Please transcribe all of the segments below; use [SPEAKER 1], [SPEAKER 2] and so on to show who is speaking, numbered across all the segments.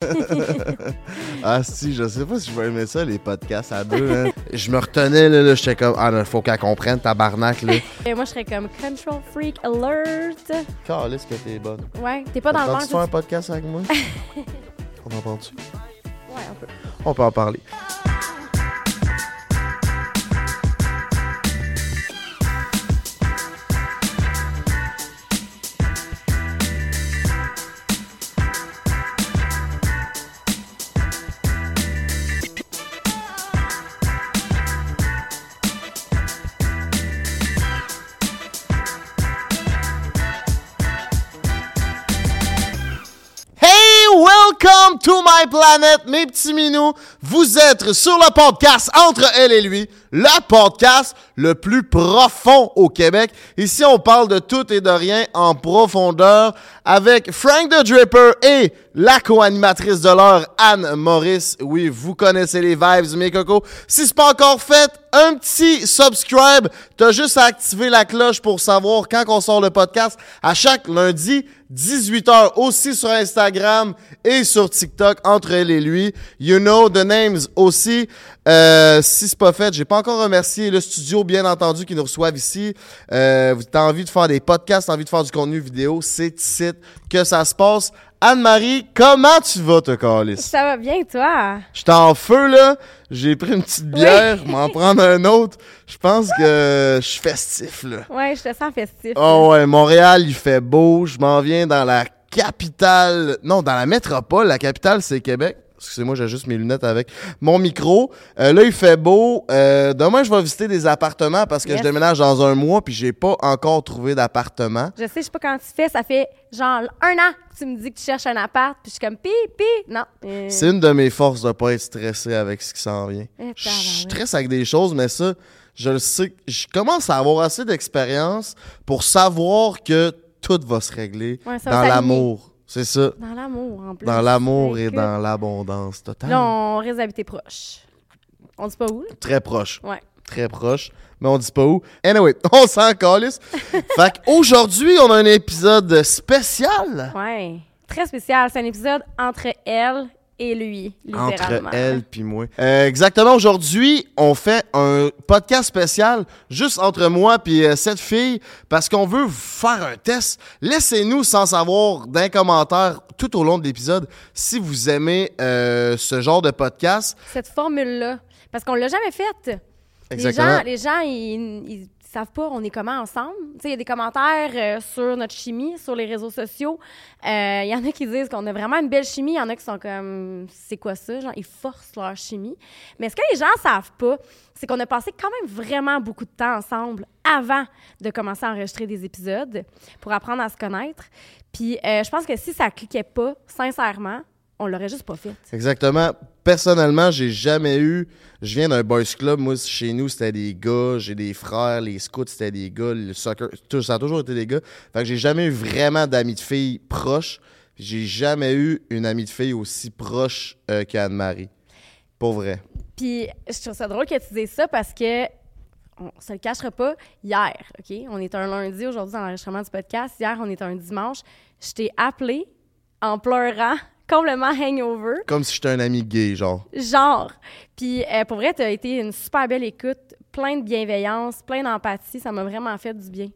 [SPEAKER 1] ah si, je sais pas si je vais aimer ça, les podcasts à deux. Hein. Je me retenais, là, là j'étais comme, ah non, faut qu'elle comprenne, tabarnak, là.
[SPEAKER 2] Et moi, je serais comme Control Freak Alert.
[SPEAKER 1] Calisse que t'es bonne.
[SPEAKER 2] Ouais, t'es pas dans le
[SPEAKER 1] Tu faire un podcast avec moi? On entend-tu?
[SPEAKER 2] Ouais, on peut.
[SPEAKER 1] On peut en parler. My planet, mes petits minous. Vous êtes sur le podcast Entre elle et lui, le podcast le plus profond au Québec. Ici, on parle de tout et de rien en profondeur avec Frank the Dripper et la co-animatrice de l'heure, Anne Maurice. Oui, vous connaissez les vibes, mes cocos. Si c'est pas encore fait, un petit subscribe. T'as juste à activer la cloche pour savoir quand on sort le podcast à chaque lundi, 18h, aussi sur Instagram et sur TikTok, entre elle et lui. You know the names aussi. Euh, si c'est pas fait, j'ai pas encore remercié le studio, bien entendu, qui nous reçoivent ici. Euh, avez envie de faire des podcasts, envie de faire du contenu vidéo, c'est ici que ça se passe. Anne-Marie, comment tu vas, te Calis?
[SPEAKER 2] Ça va bien, toi?
[SPEAKER 1] Je suis en feu, là. J'ai pris une petite bière, m'en prendre un autre. Je pense que je suis festif, là.
[SPEAKER 2] Ouais, je te sens festif.
[SPEAKER 1] Oh ouais, Montréal, il fait beau. Je m'en viens dans la capitale. Non, dans la métropole. La capitale, c'est Québec. Excusez-moi, j'ai juste mes lunettes avec mon micro. Euh, là, il fait beau. Euh, demain, je vais visiter des appartements parce que je déménage dans un mois puis j'ai pas encore trouvé d'appartement.
[SPEAKER 2] Je sais, je sais pas quand tu fais. Ça fait genre un an que tu me dis que tu cherches un appart puis je suis comme pi, pi. Non.
[SPEAKER 1] Euh. C'est une de mes forces de pas être stressé avec ce qui s'en vient. Eh, je stresse avec des choses, mais ça, je le sais. Je commence à avoir assez d'expérience pour savoir que tout va se régler dans l'amour. C'est ça.
[SPEAKER 2] Dans l'amour, en plus.
[SPEAKER 1] Dans l'amour et dans l'abondance totale.
[SPEAKER 2] Là, on risque d'habiter proche. On dit pas où?
[SPEAKER 1] Très proche.
[SPEAKER 2] Ouais.
[SPEAKER 1] Très proche, mais on dit pas où. Anyway, on s'en calisse. fait qu'aujourd'hui, on a un épisode spécial.
[SPEAKER 2] Ouais. Très spécial. C'est un épisode entre elle et lui, littéralement.
[SPEAKER 1] Entre elle puis moi. Euh, exactement. Aujourd'hui, on fait un podcast spécial juste entre moi puis euh, cette fille parce qu'on veut faire un test. Laissez-nous sans savoir d'un commentaire tout au long de l'épisode si vous aimez euh, ce genre de podcast.
[SPEAKER 2] Cette formule-là. Parce qu'on l'a jamais faite.
[SPEAKER 1] Exactement.
[SPEAKER 2] Les gens, les gens ils savent pas on est comment ensemble. Il y a des commentaires euh, sur notre chimie, sur les réseaux sociaux. Il euh, y en a qui disent qu'on a vraiment une belle chimie. Il y en a qui sont comme, c'est quoi ça? Genre, ils forcent leur chimie. Mais ce que les gens savent pas, c'est qu'on a passé quand même vraiment beaucoup de temps ensemble avant de commencer à enregistrer des épisodes pour apprendre à se connaître. Puis euh, je pense que si ça cliquait pas, sincèrement, on l'aurait juste pas fait.
[SPEAKER 1] Exactement. Personnellement, j'ai jamais eu. Je viens d'un boys club. Moi, chez nous, c'était des gars. J'ai des frères. Les scouts, c'était des gars. Le soccer, ça a toujours été des gars. Fait que j'ai jamais eu vraiment d'amis de filles proches. J'ai jamais eu une amie de fille aussi proche euh, qu'Anne-Marie. Pour vrai.
[SPEAKER 2] Puis, je trouve ça drôle que tu dises ça parce que on se le cachera pas, hier, OK? On est un lundi aujourd'hui dans l'enregistrement du podcast. Hier, on est un dimanche. Je t'ai appelé en pleurant complètement hangover.
[SPEAKER 1] Comme si j'étais un ami gay, genre.
[SPEAKER 2] Genre. Puis euh, pour vrai, tu as été une super belle écoute, plein de bienveillance, plein d'empathie. Ça m'a vraiment fait du bien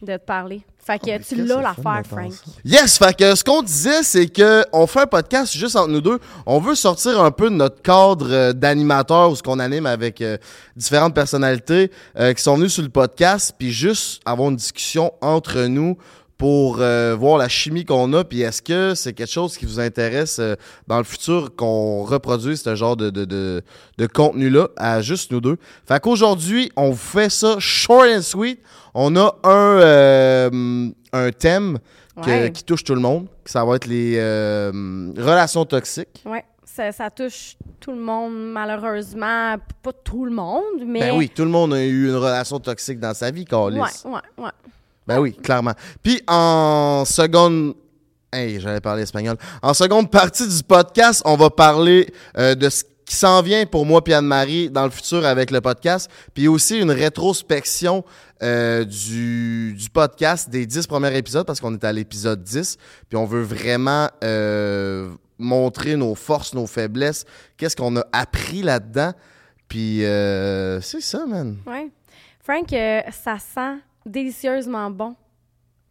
[SPEAKER 2] de te parler. Fait que oh, tu l'as l'affaire, Frank.
[SPEAKER 1] Yes, fait que ce qu'on disait, c'est que on fait un podcast juste entre nous deux. On veut sortir un peu de notre cadre euh, d'animateur où ce qu'on anime avec euh, différentes personnalités qui sont venues sur le podcast, puis juste avoir une discussion entre nous pour euh, voir la chimie qu'on a, puis est-ce que c'est quelque chose qui vous intéresse euh, dans le futur qu'on reproduise ce genre de, de, de, contenu-là à juste nous deux? Fait qu'aujourd'hui, on fait ça short and sweet. On a un, euh, un thème qui touche tout le monde. Ça va être les relations toxiques.
[SPEAKER 2] Ouais. Ça, ça, touche tout le monde, malheureusement. Pas tout le monde, mais.
[SPEAKER 1] Ben oui, tout le monde a eu une relation toxique dans sa vie, Carlis.
[SPEAKER 2] Ouais, ouais, ouais.
[SPEAKER 1] Ben oui, clairement. Puis en seconde Hey, j'allais parler espagnol. En seconde partie du podcast, on va parler euh, de ce qui s'en vient pour moi et Anne-Marie dans le futur avec le podcast, puis aussi une rétrospection euh, du, podcast des dix premiers épisodes parce qu'on est à l'épisode 10, puis on veut vraiment euh, montrer nos forces, nos faiblesses, qu'est-ce qu'on a appris là-dedans. Puis c'est ça, man.
[SPEAKER 2] Ouais. Frank, ça sent délicieusement bon.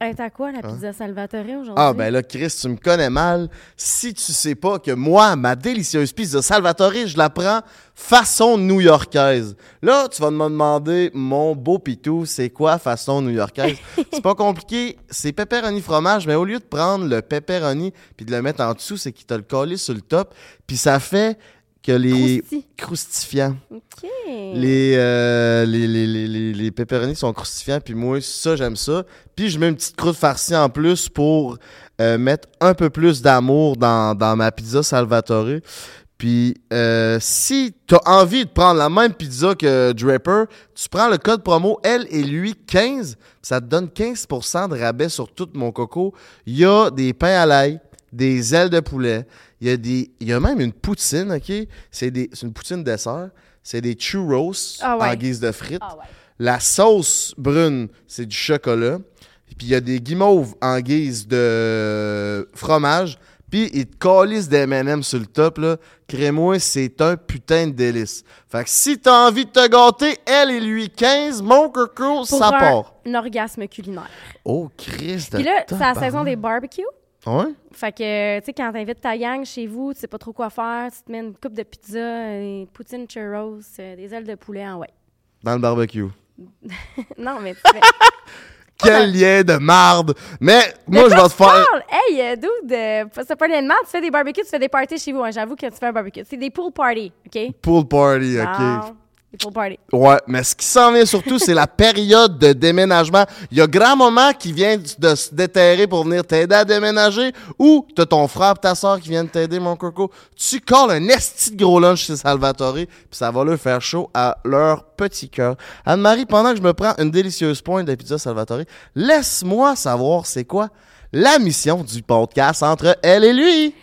[SPEAKER 2] Elle est à quoi la pizza Salvatore aujourd'hui?
[SPEAKER 1] Ah, ben là, Chris, tu me connais mal. Si tu sais pas que moi, ma délicieuse pizza Salvatore, je la prends façon new-yorkaise. Là, tu vas me demander, mon beau pitou, c'est quoi façon new-yorkaise? c'est pas compliqué. C'est pepperoni fromage, mais au lieu de prendre le pepperoni puis de le mettre en dessous, c'est qu'il t'a le collé sur le top. Puis ça fait que les
[SPEAKER 2] Crousti. OK.
[SPEAKER 1] Les, euh, les, les, les, les, les pepperonis sont crustifiants, puis moi, ça, j'aime ça. Puis je mets une petite croûte farcie en plus pour euh, mettre un peu plus d'amour dans, dans ma pizza Salvatore. Puis euh, si tu as envie de prendre la même pizza que Draper, tu prends le code promo elle et lui 15, ça te donne 15% de rabais sur tout mon coco. Il y a des pains à l'ail, des ailes de poulet, il y a des il y a même une poutine, OK? C'est des c'est une poutine dessert, c'est des churros
[SPEAKER 2] Ah ouais.
[SPEAKER 1] en guise de frites.
[SPEAKER 2] Ah ouais.
[SPEAKER 1] La sauce brune, c'est du chocolat. Puis il y a des guimauves en guise de fromage. Puis ils te calissent des M&M sur le top, là. Crémois, c'est un putain de délice. Fait que si t'as envie de te gâter, elle et lui 15, mon coco, ça
[SPEAKER 2] un,
[SPEAKER 1] part.
[SPEAKER 2] un orgasme culinaire.
[SPEAKER 1] Oh, Christ
[SPEAKER 2] Puis là, c'est la saison des barbecues.
[SPEAKER 1] Ouais?
[SPEAKER 2] Fait que, tu sais, quand t'invites ta gang chez vous, tu sais pas trop quoi faire, tu te mets une coupe de pizza, euh, poutine churros, euh, des ailes de poulet en ouais.
[SPEAKER 1] Dans le barbecue.
[SPEAKER 2] non, mais tu fais...
[SPEAKER 1] Quel lien de marde! Mais moi, je vais te faire...
[SPEAKER 2] Hey, euh, dude, c'est pas lien de marde, tu fais des barbecues, tu fais des parties chez vous. hein, J'avoue que tu fais un barbecue. C'est des pool parties, OK?
[SPEAKER 1] Pool party, OK? Ouais, mais ce qui s'en vient surtout, c'est la période de déménagement. Il y a grand-maman qui vient de se déterrer pour venir t'aider à déménager ou t'as ton frère ta soeur qui viennent t'aider, mon coco. Tu colles un esti de gros lunch chez Salvatore puis ça va leur faire chaud à leur petit cœur. Anne-Marie, pendant que je me prends une délicieuse pointe de pizza Salvatore, laisse-moi savoir c'est quoi la mission du podcast entre elle et lui.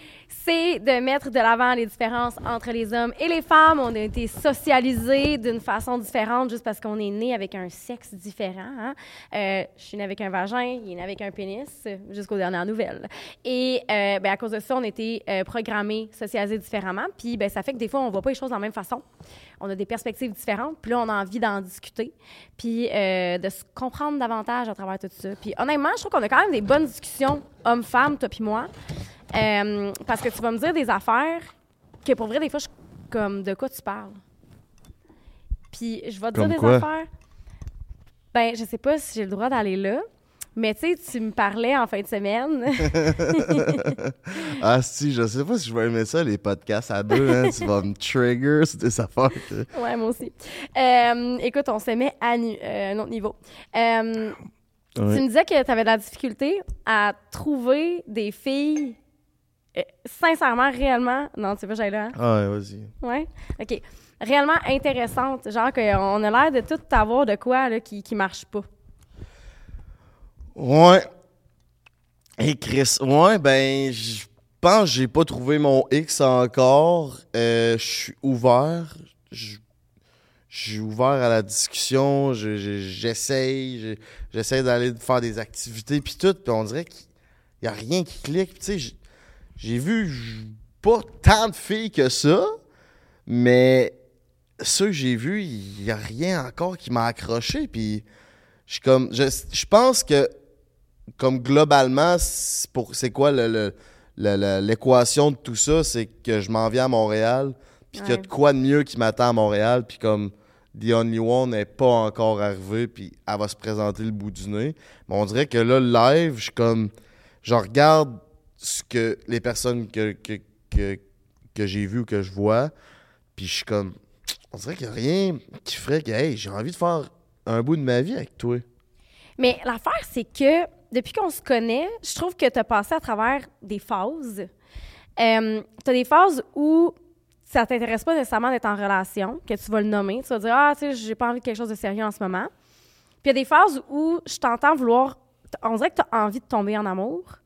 [SPEAKER 2] C'est de mettre de l'avant les différences entre les hommes et les femmes. On a été socialisés d'une façon différente juste parce qu'on est né avec un sexe différent. hein. Euh, je suis né avec un vagin, il est né avec un pénis, jusqu'aux dernières nouvelles. Et euh, ben, à cause de ça, on a été euh, programmés, socialisés différemment. Puis ben, ça fait que des fois, on voit pas les choses de la même façon. On a des perspectives différentes. Puis là, on a envie d'en discuter. Puis de se comprendre davantage à travers tout ça. Puis honnêtement, je trouve qu'on a quand même des bonnes discussions, hommes-femmes, toi puis moi. Euh, parce que tu vas me dire des affaires que pour vrai, des fois, je suis comme de quoi tu parles? Puis je vais te
[SPEAKER 1] Comme
[SPEAKER 2] dire des affaires. Ben, je sais pas si j'ai le droit d'aller là. Mais tu sais, tu me parlais en fin de semaine.
[SPEAKER 1] Ah si, je sais pas si je vais aimer ça, les podcasts à deux, hein. tu vas me trigger, c'est des affaires que...
[SPEAKER 2] ouais, moi aussi. Euh, écoute, on se met à nu- euh, un autre niveau. Euh, Tu me disais que tu avais de la difficulté à trouver des filles euh, sincèrement, réellement. Non, tu sais pas, j'allais là. hein?
[SPEAKER 1] Ah ouais, vas-y.
[SPEAKER 2] Ouais? OK. Réellement intéressantes. Genre qu'on a l'air de tout avoir de quoi là, qui, qui marche pas.
[SPEAKER 1] Ouais. Et Chris, ouais, ben, je pense que j'ai pas trouvé mon X encore. Euh, Je suis ouvert. Je suis ouvert à la discussion. Je- je- J'essaye. je- J'essaie d'aller faire des activités, puis tout. Puis on dirait qu'il y a rien qui clique. Puis Tu sais, j'ai- vu pas tant de filles que ça, mais ceux que j'ai vus, il y a rien encore qui m'a accroché. Puis je comme, je, je pense que comme globalement, c'est quoi le- le- le- le- l'équation de tout ça, c'est que je m'en viens à Montréal, puis qu'il y a
[SPEAKER 2] Ouais.
[SPEAKER 1] de quoi de mieux qui m'attend à Montréal, puis comme The Only One n'est pas encore arrivée, puis elle va se présenter le bout du nez. Mais on dirait que là, live, je suis comme, je regarde ce que les personnes que, que, que, j'ai vues ou que je vois, puis je suis comme, on dirait qu'il n'y a rien qui ferait que, hey, j'ai envie de faire un bout de ma vie avec toi.
[SPEAKER 2] Mais l'affaire, c'est que depuis qu'on se connaît, je trouve que tu as passé à travers des phases. Euh, tu as des phases où ça t'intéresse pas nécessairement d'être en relation, que tu vas le nommer. Tu vas dire Ah, tu sais, j'ai pas envie de quelque chose de sérieux en ce moment. Puis il y a des phases où je t'entends vouloir. On dirait que tu as envie de tomber en amour.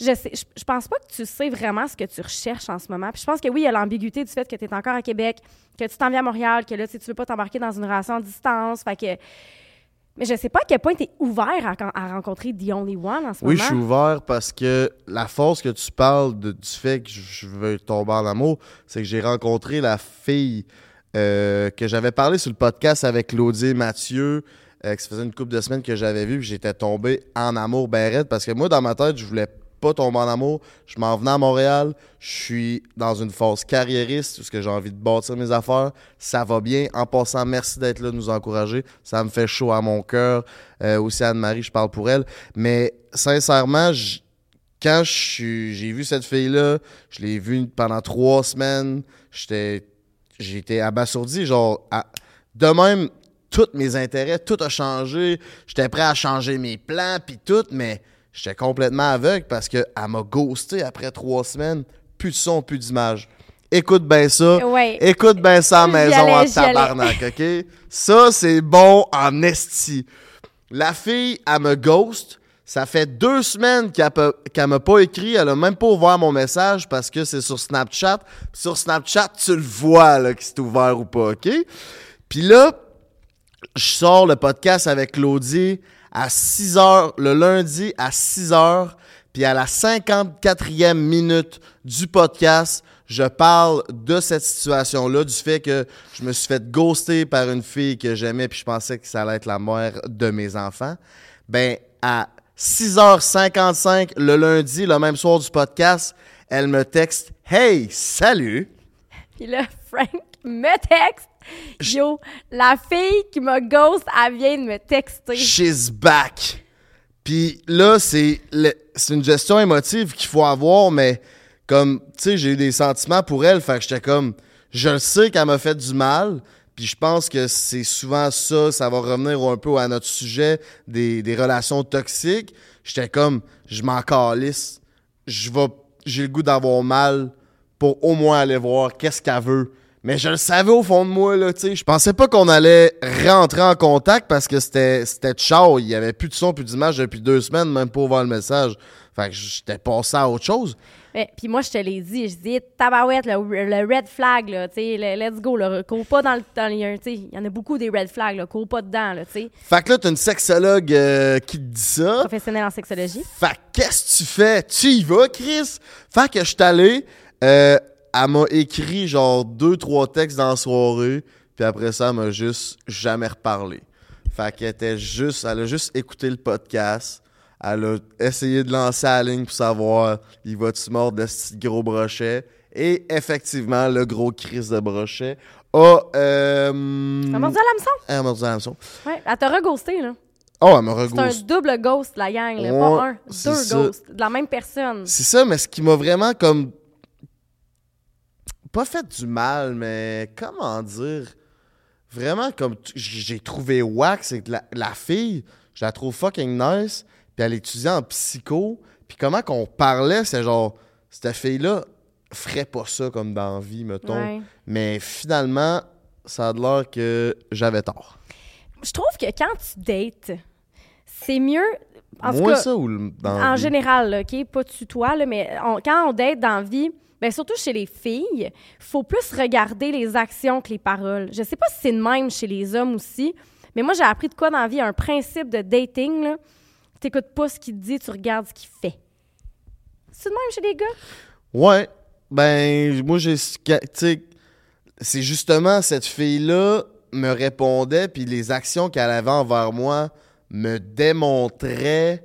[SPEAKER 2] Je, sais, je, je pense pas que tu sais vraiment ce que tu recherches en ce moment. Puis je pense que oui, il y a l'ambiguïté du fait que tu es encore à Québec, que tu t'en viens à Montréal, que là, tu tu veux pas t'embarquer dans une relation à distance. Fait que Mais je sais pas à quel point tu es ouvert à, à rencontrer The Only One en ce
[SPEAKER 1] Oui,
[SPEAKER 2] moment.
[SPEAKER 1] je suis ouvert parce que la force que tu parles de- du fait que je veux tomber en amour, c'est que j'ai rencontré la fille euh, que j'avais parlé sur le podcast avec Claudie et Mathieu, euh, que ça faisait une couple de semaines que j'avais vu, puis j'étais tombé en amour ben raide, parce que moi, dans ma tête, je voulais pas tomber en amour. Je m'en venais à Montréal. Je suis dans une phase carriériste parce que j'ai envie de bâtir mes affaires. Ça va bien. En passant, merci d'être là, de nous encourager. Ça me fait chaud à mon cœur. Euh, aussi Anne-Marie, je parle pour elle. Mais sincèrement, quand j'ai vu cette fille-là, je l'ai vue pendant trois semaines. J'étais, été abasourdi. Genre, de même, tous mes intérêts, tout a changé. J'étais prêt à changer mes plans, puis tout, mais j'étais complètement aveugle parce qu'elle m'a ghosté après trois semaines. Plus de son, plus d'image. Écoute bien ça.
[SPEAKER 2] Ouais.
[SPEAKER 1] Écoute bien ça à la maison
[SPEAKER 2] allais,
[SPEAKER 1] en tabarnak, OK? Ça, c'est bon en esti. La fille, elle me ghost. Ça fait deux semaines qu'elle m'a pas écrit. Elle a même pas ouvert mon message parce que c'est sur Snapchat. Sur Snapchat, tu le vois là, que c'est ouvert ou pas, OK? Puis là, je sors le podcast avec Claudie à 6 heures, le lundi à 6 heures. Puis à la 54e minute du podcast, je parle de cette situation-là, du fait que je me suis fait ghoster par une fille que j'aimais puis je pensais que ça allait être la mère de mes enfants. Ben, à 6h55 le lundi, le même soir du podcast, elle me texte « Hey, salut!
[SPEAKER 2] Puis là, Frank me texte. Yo, la fille qui m'a ghost, elle vient de me texter.
[SPEAKER 1] She's back. Puis là, c'est une gestion émotive qu'il faut avoir, mais comme, tu sais, j'ai eu des sentiments pour elle, fait que j'étais comme, je le sais qu'elle m'a fait du mal, puis je pense que c'est souvent ça, ça va revenir un peu à notre sujet des, des relations toxiques. J'étais comme, je m'en calisse, je vais, j'ai le goût d'avoir mal pour au moins aller voir qu'est-ce qu'elle veut. Mais je le savais au fond de moi, là, tu sais. Je pensais pas qu'on allait rentrer en contact parce que c'était, c'était ciao. Il y avait plus de son, plus d'image depuis deux semaines, même pour voir le message. Fait que j'étais passé à autre chose.
[SPEAKER 2] Mais, puis moi, je te l'ai dit, je dis, tabarouette, le, le red flag, là, tu sais, le let's go, là, cours pas dans le. Dans le- tu sais, il y en a beaucoup des red flags, là, cours pas dedans, là, tu sais.
[SPEAKER 1] Fait que là, t'as une sexologue euh, qui te dit ça.
[SPEAKER 2] Professionnel en sexologie.
[SPEAKER 1] Fait que qu'est-ce que tu fais? Tu y vas, Chris? Fait que je suis allé. euh, elle m'a écrit genre deux, trois textes dans la soirée. Puis après ça, elle m'a juste jamais reparlé. Fait qu'elle était juste. Elle a juste écouté le podcast. Elle a essayé de lancer la ligne pour savoir il va-tu mordre de ce petit gros brochet? Et effectivement, le gros Chris de brochet a. Euh,
[SPEAKER 2] T'as mordu à l'hameçon?
[SPEAKER 1] Elle a mordu à l'hameçon.
[SPEAKER 2] Ouais, elle t'a reghosté, là.
[SPEAKER 1] Oh, elle m'a
[SPEAKER 2] C'est un double ghost, la gang, là.
[SPEAKER 1] Ouais,
[SPEAKER 2] pas un, deux ghosts, de la même personne.
[SPEAKER 1] C'est ça, mais ce qui m'a vraiment comme. Pas fait du mal, mais comment dire? Vraiment comme. J'ai trouvé wack, c'est que la, la fille, je la trouve fucking nice, puis elle étudiait en psycho, puis comment qu'on parlait, c'est genre. Cette fille-là ferait pas ça comme dans la vie, mettons.
[SPEAKER 2] Ouais.
[SPEAKER 1] Mais finalement, ça a de l'air que j'avais tort.
[SPEAKER 2] Je trouve que quand tu dates, c'est mieux. En tout
[SPEAKER 1] Moi,
[SPEAKER 2] cas,
[SPEAKER 1] ça ou dans
[SPEAKER 2] en
[SPEAKER 1] vie?
[SPEAKER 2] général, là, OK? Pas tu toi, là, mais on- quand on date dans la vie, ben surtout chez les filles, faut plus regarder les actions que les paroles. Je sais pas si c'est de même chez les hommes aussi, mais moi, j'ai appris de quoi dans la vie? Un principe de dating, là. T'écoutes pas ce qu'il dit, tu regardes ce qu'il fait. C'est de même chez les gars?
[SPEAKER 1] Ouais. Ben, moi, j'ai. C'est justement cette fille-là me répondait, puis les actions qu'elle avait envers moi me démontraient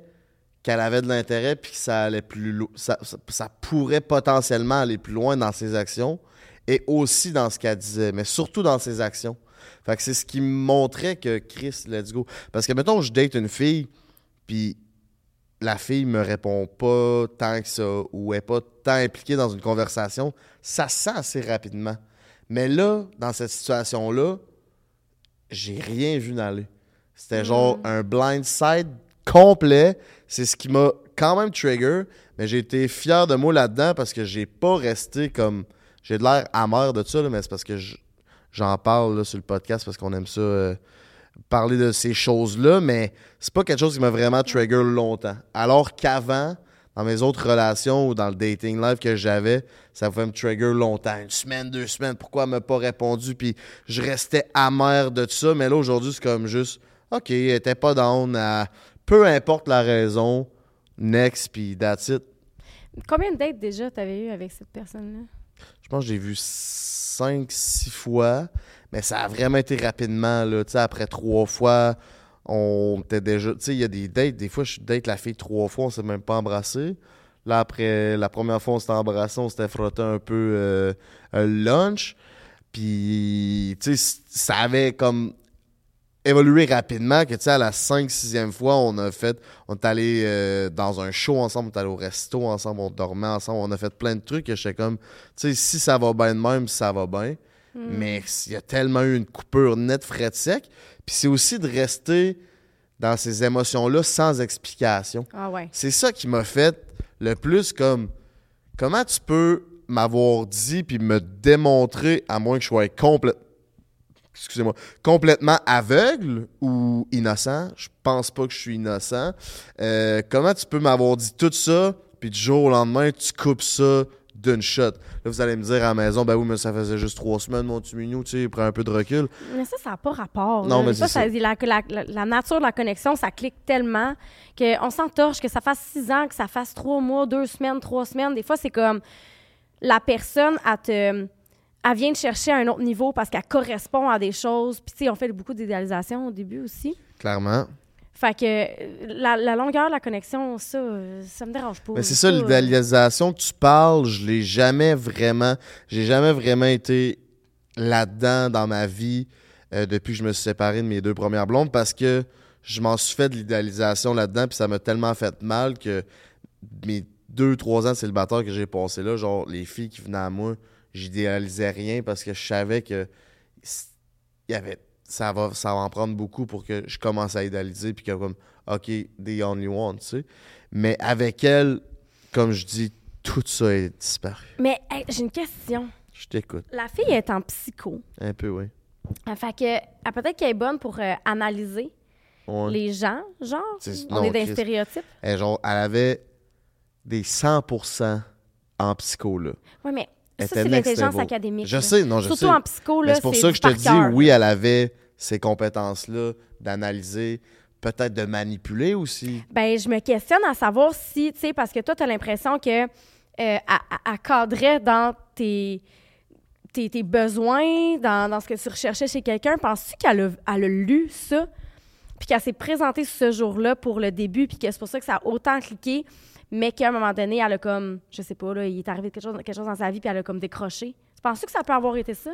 [SPEAKER 1] qu'elle avait de l'intérêt, puis que ça allait plus lo- ça, ça, ça pourrait potentiellement aller plus loin dans ses actions, et aussi dans ce qu'elle disait, mais surtout dans ses actions. Fait que c'est ce qui me montrait que Chris, let's go. Parce que, mettons, je date une fille, puis la fille me répond pas tant que ça ou est pas tant impliquée dans une conversation, ça se sent assez rapidement. Mais là, dans cette situation-là, j'ai rien vu d'aller. C'était genre un blind side complet. C'est ce qui m'a quand même trigger, mais j'ai été fier de moi là-dedans parce que j'ai pas resté comme. J'ai de l'air amer de ça, mais c'est parce que je- j'en parle sur le podcast parce qu'on aime ça. euh, parler de ces choses-là, mais c'est pas quelque chose qui m'a vraiment trigger longtemps. Alors qu'avant, dans mes autres relations ou dans le dating life que j'avais, ça pouvait me trigger longtemps. Une semaine, deux semaines, pourquoi elle m'a pas répondu? Puis je restais amer de ça, mais là aujourd'hui, c'est comme juste, OK, elle pas down à peu importe la raison, next, puis that's it.
[SPEAKER 2] Combien de dates déjà t'avais eu avec cette personne-là?
[SPEAKER 1] Je pense que j'ai vu 5-6 fois, mais ça a vraiment été rapidement. Là, Tu sais, après trois fois, on était déjà. Tu sais, il y a des dates, des fois, je date la fille trois fois, on s'est même pas embrassé. Là, après la première fois, on s'était embrassé, on s'était frotté un peu euh, un lunch. Puis, tu sais, ça avait comme évolué rapidement que, tu sais, à la 5-6e fois, on a fait, on est allé euh, dans un show ensemble, on est allé au resto ensemble, on dormait ensemble, on a fait plein de trucs que j'étais comme, tu sais, si ça va bien de même, ça va bien. Mais il y a tellement eu une coupure nette, frais de sec. Puis c'est aussi de rester dans ces émotions-là sans explication.
[SPEAKER 2] Ah ouais.
[SPEAKER 1] C'est ça qui m'a fait le plus comme comment tu peux m'avoir dit puis me démontrer à moins que je sois complètement excusez-moi complètement aveugle ou innocent? Je pense pas que je suis innocent Euh, comment tu peux m'avoir dit tout ça puis du jour au lendemain tu coupes ça d'une shot? Là vous allez me dire à la maison ben oui mais ça faisait juste trois semaines mon petit minou tu sais prends un peu de recul
[SPEAKER 2] Mais ça, ça n'a pas rapport.
[SPEAKER 1] Non,
[SPEAKER 2] là.
[SPEAKER 1] mais
[SPEAKER 2] ça,
[SPEAKER 1] ça.
[SPEAKER 2] La, la- nature de la connexion, ça clique tellement qu'on s'entorche, que ça fasse six ans, que ça fasse trois mois, deux semaines, trois semaines. Des fois, c'est comme la personne, elle, te, elle vient te chercher à un autre niveau parce qu'elle correspond à des choses. Puis, tu sais, on fait beaucoup d'idéalisation au début aussi.
[SPEAKER 1] clairement
[SPEAKER 2] Fait que euh, la, la longueur de la connexion, ça, euh, ça me dérange pas.
[SPEAKER 1] Mais c'est
[SPEAKER 2] Ça, euh,
[SPEAKER 1] l'idéalisation que tu parles, je l'ai jamais vraiment. J'ai jamais vraiment été là-dedans dans ma vie euh, depuis que je me suis séparé de mes deux premières blondes parce que je m'en suis fait de l'idéalisation là-dedans, puis ça m'a tellement fait mal que mes deux, trois ans de célibataire que j'ai passé là, genre les filles qui venaient à moi, j'idéalisais rien parce que je savais que c- il y avait ça va ça va en prendre beaucoup pour que je commence à idéaliser puis que comme OK, the only one, tu sais. Mais avec elle, comme je dis, tout ça est disparu.
[SPEAKER 2] Mais hey, j'ai une question.
[SPEAKER 1] Je t'écoute.
[SPEAKER 2] La fille est en psycho.
[SPEAKER 1] Un peu, oui.
[SPEAKER 2] Fait que peut-être qu'elle est bonne pour euh, analyser
[SPEAKER 1] Ouais.
[SPEAKER 2] les gens, genre. On
[SPEAKER 1] non,
[SPEAKER 2] est dans les stéréotypes.
[SPEAKER 1] Elle, genre, elle avait des 100% en psycho, là.
[SPEAKER 2] Oui, mais c'est l'intelligence académique.
[SPEAKER 1] Je
[SPEAKER 2] là.
[SPEAKER 1] sais, non, je
[SPEAKER 2] Surtout
[SPEAKER 1] sais.
[SPEAKER 2] en psycho, là,
[SPEAKER 1] c'est pour ça que je te dis,
[SPEAKER 2] cœur.
[SPEAKER 1] oui, elle avait ces compétences-là d'analyser, peut-être de manipuler aussi.
[SPEAKER 2] Ben, je me questionne à savoir si, tu sais, parce que toi, tu as l'impression que euh, cadrait dans tes, tes, tes besoins, dans, dans ce que tu recherchais chez quelqu'un. Penses-tu qu'elle a, elle a lu ça? Puis qu'elle s'est présentée ce jour-là pour le début, puis que c'est pour ça que ça a autant cliqué, mais qu'à un moment donné, elle a comme, je sais pas, là, il est arrivé quelque chose, dans sa vie, puis elle a comme décroché. Tu penses que ça peut avoir été ça?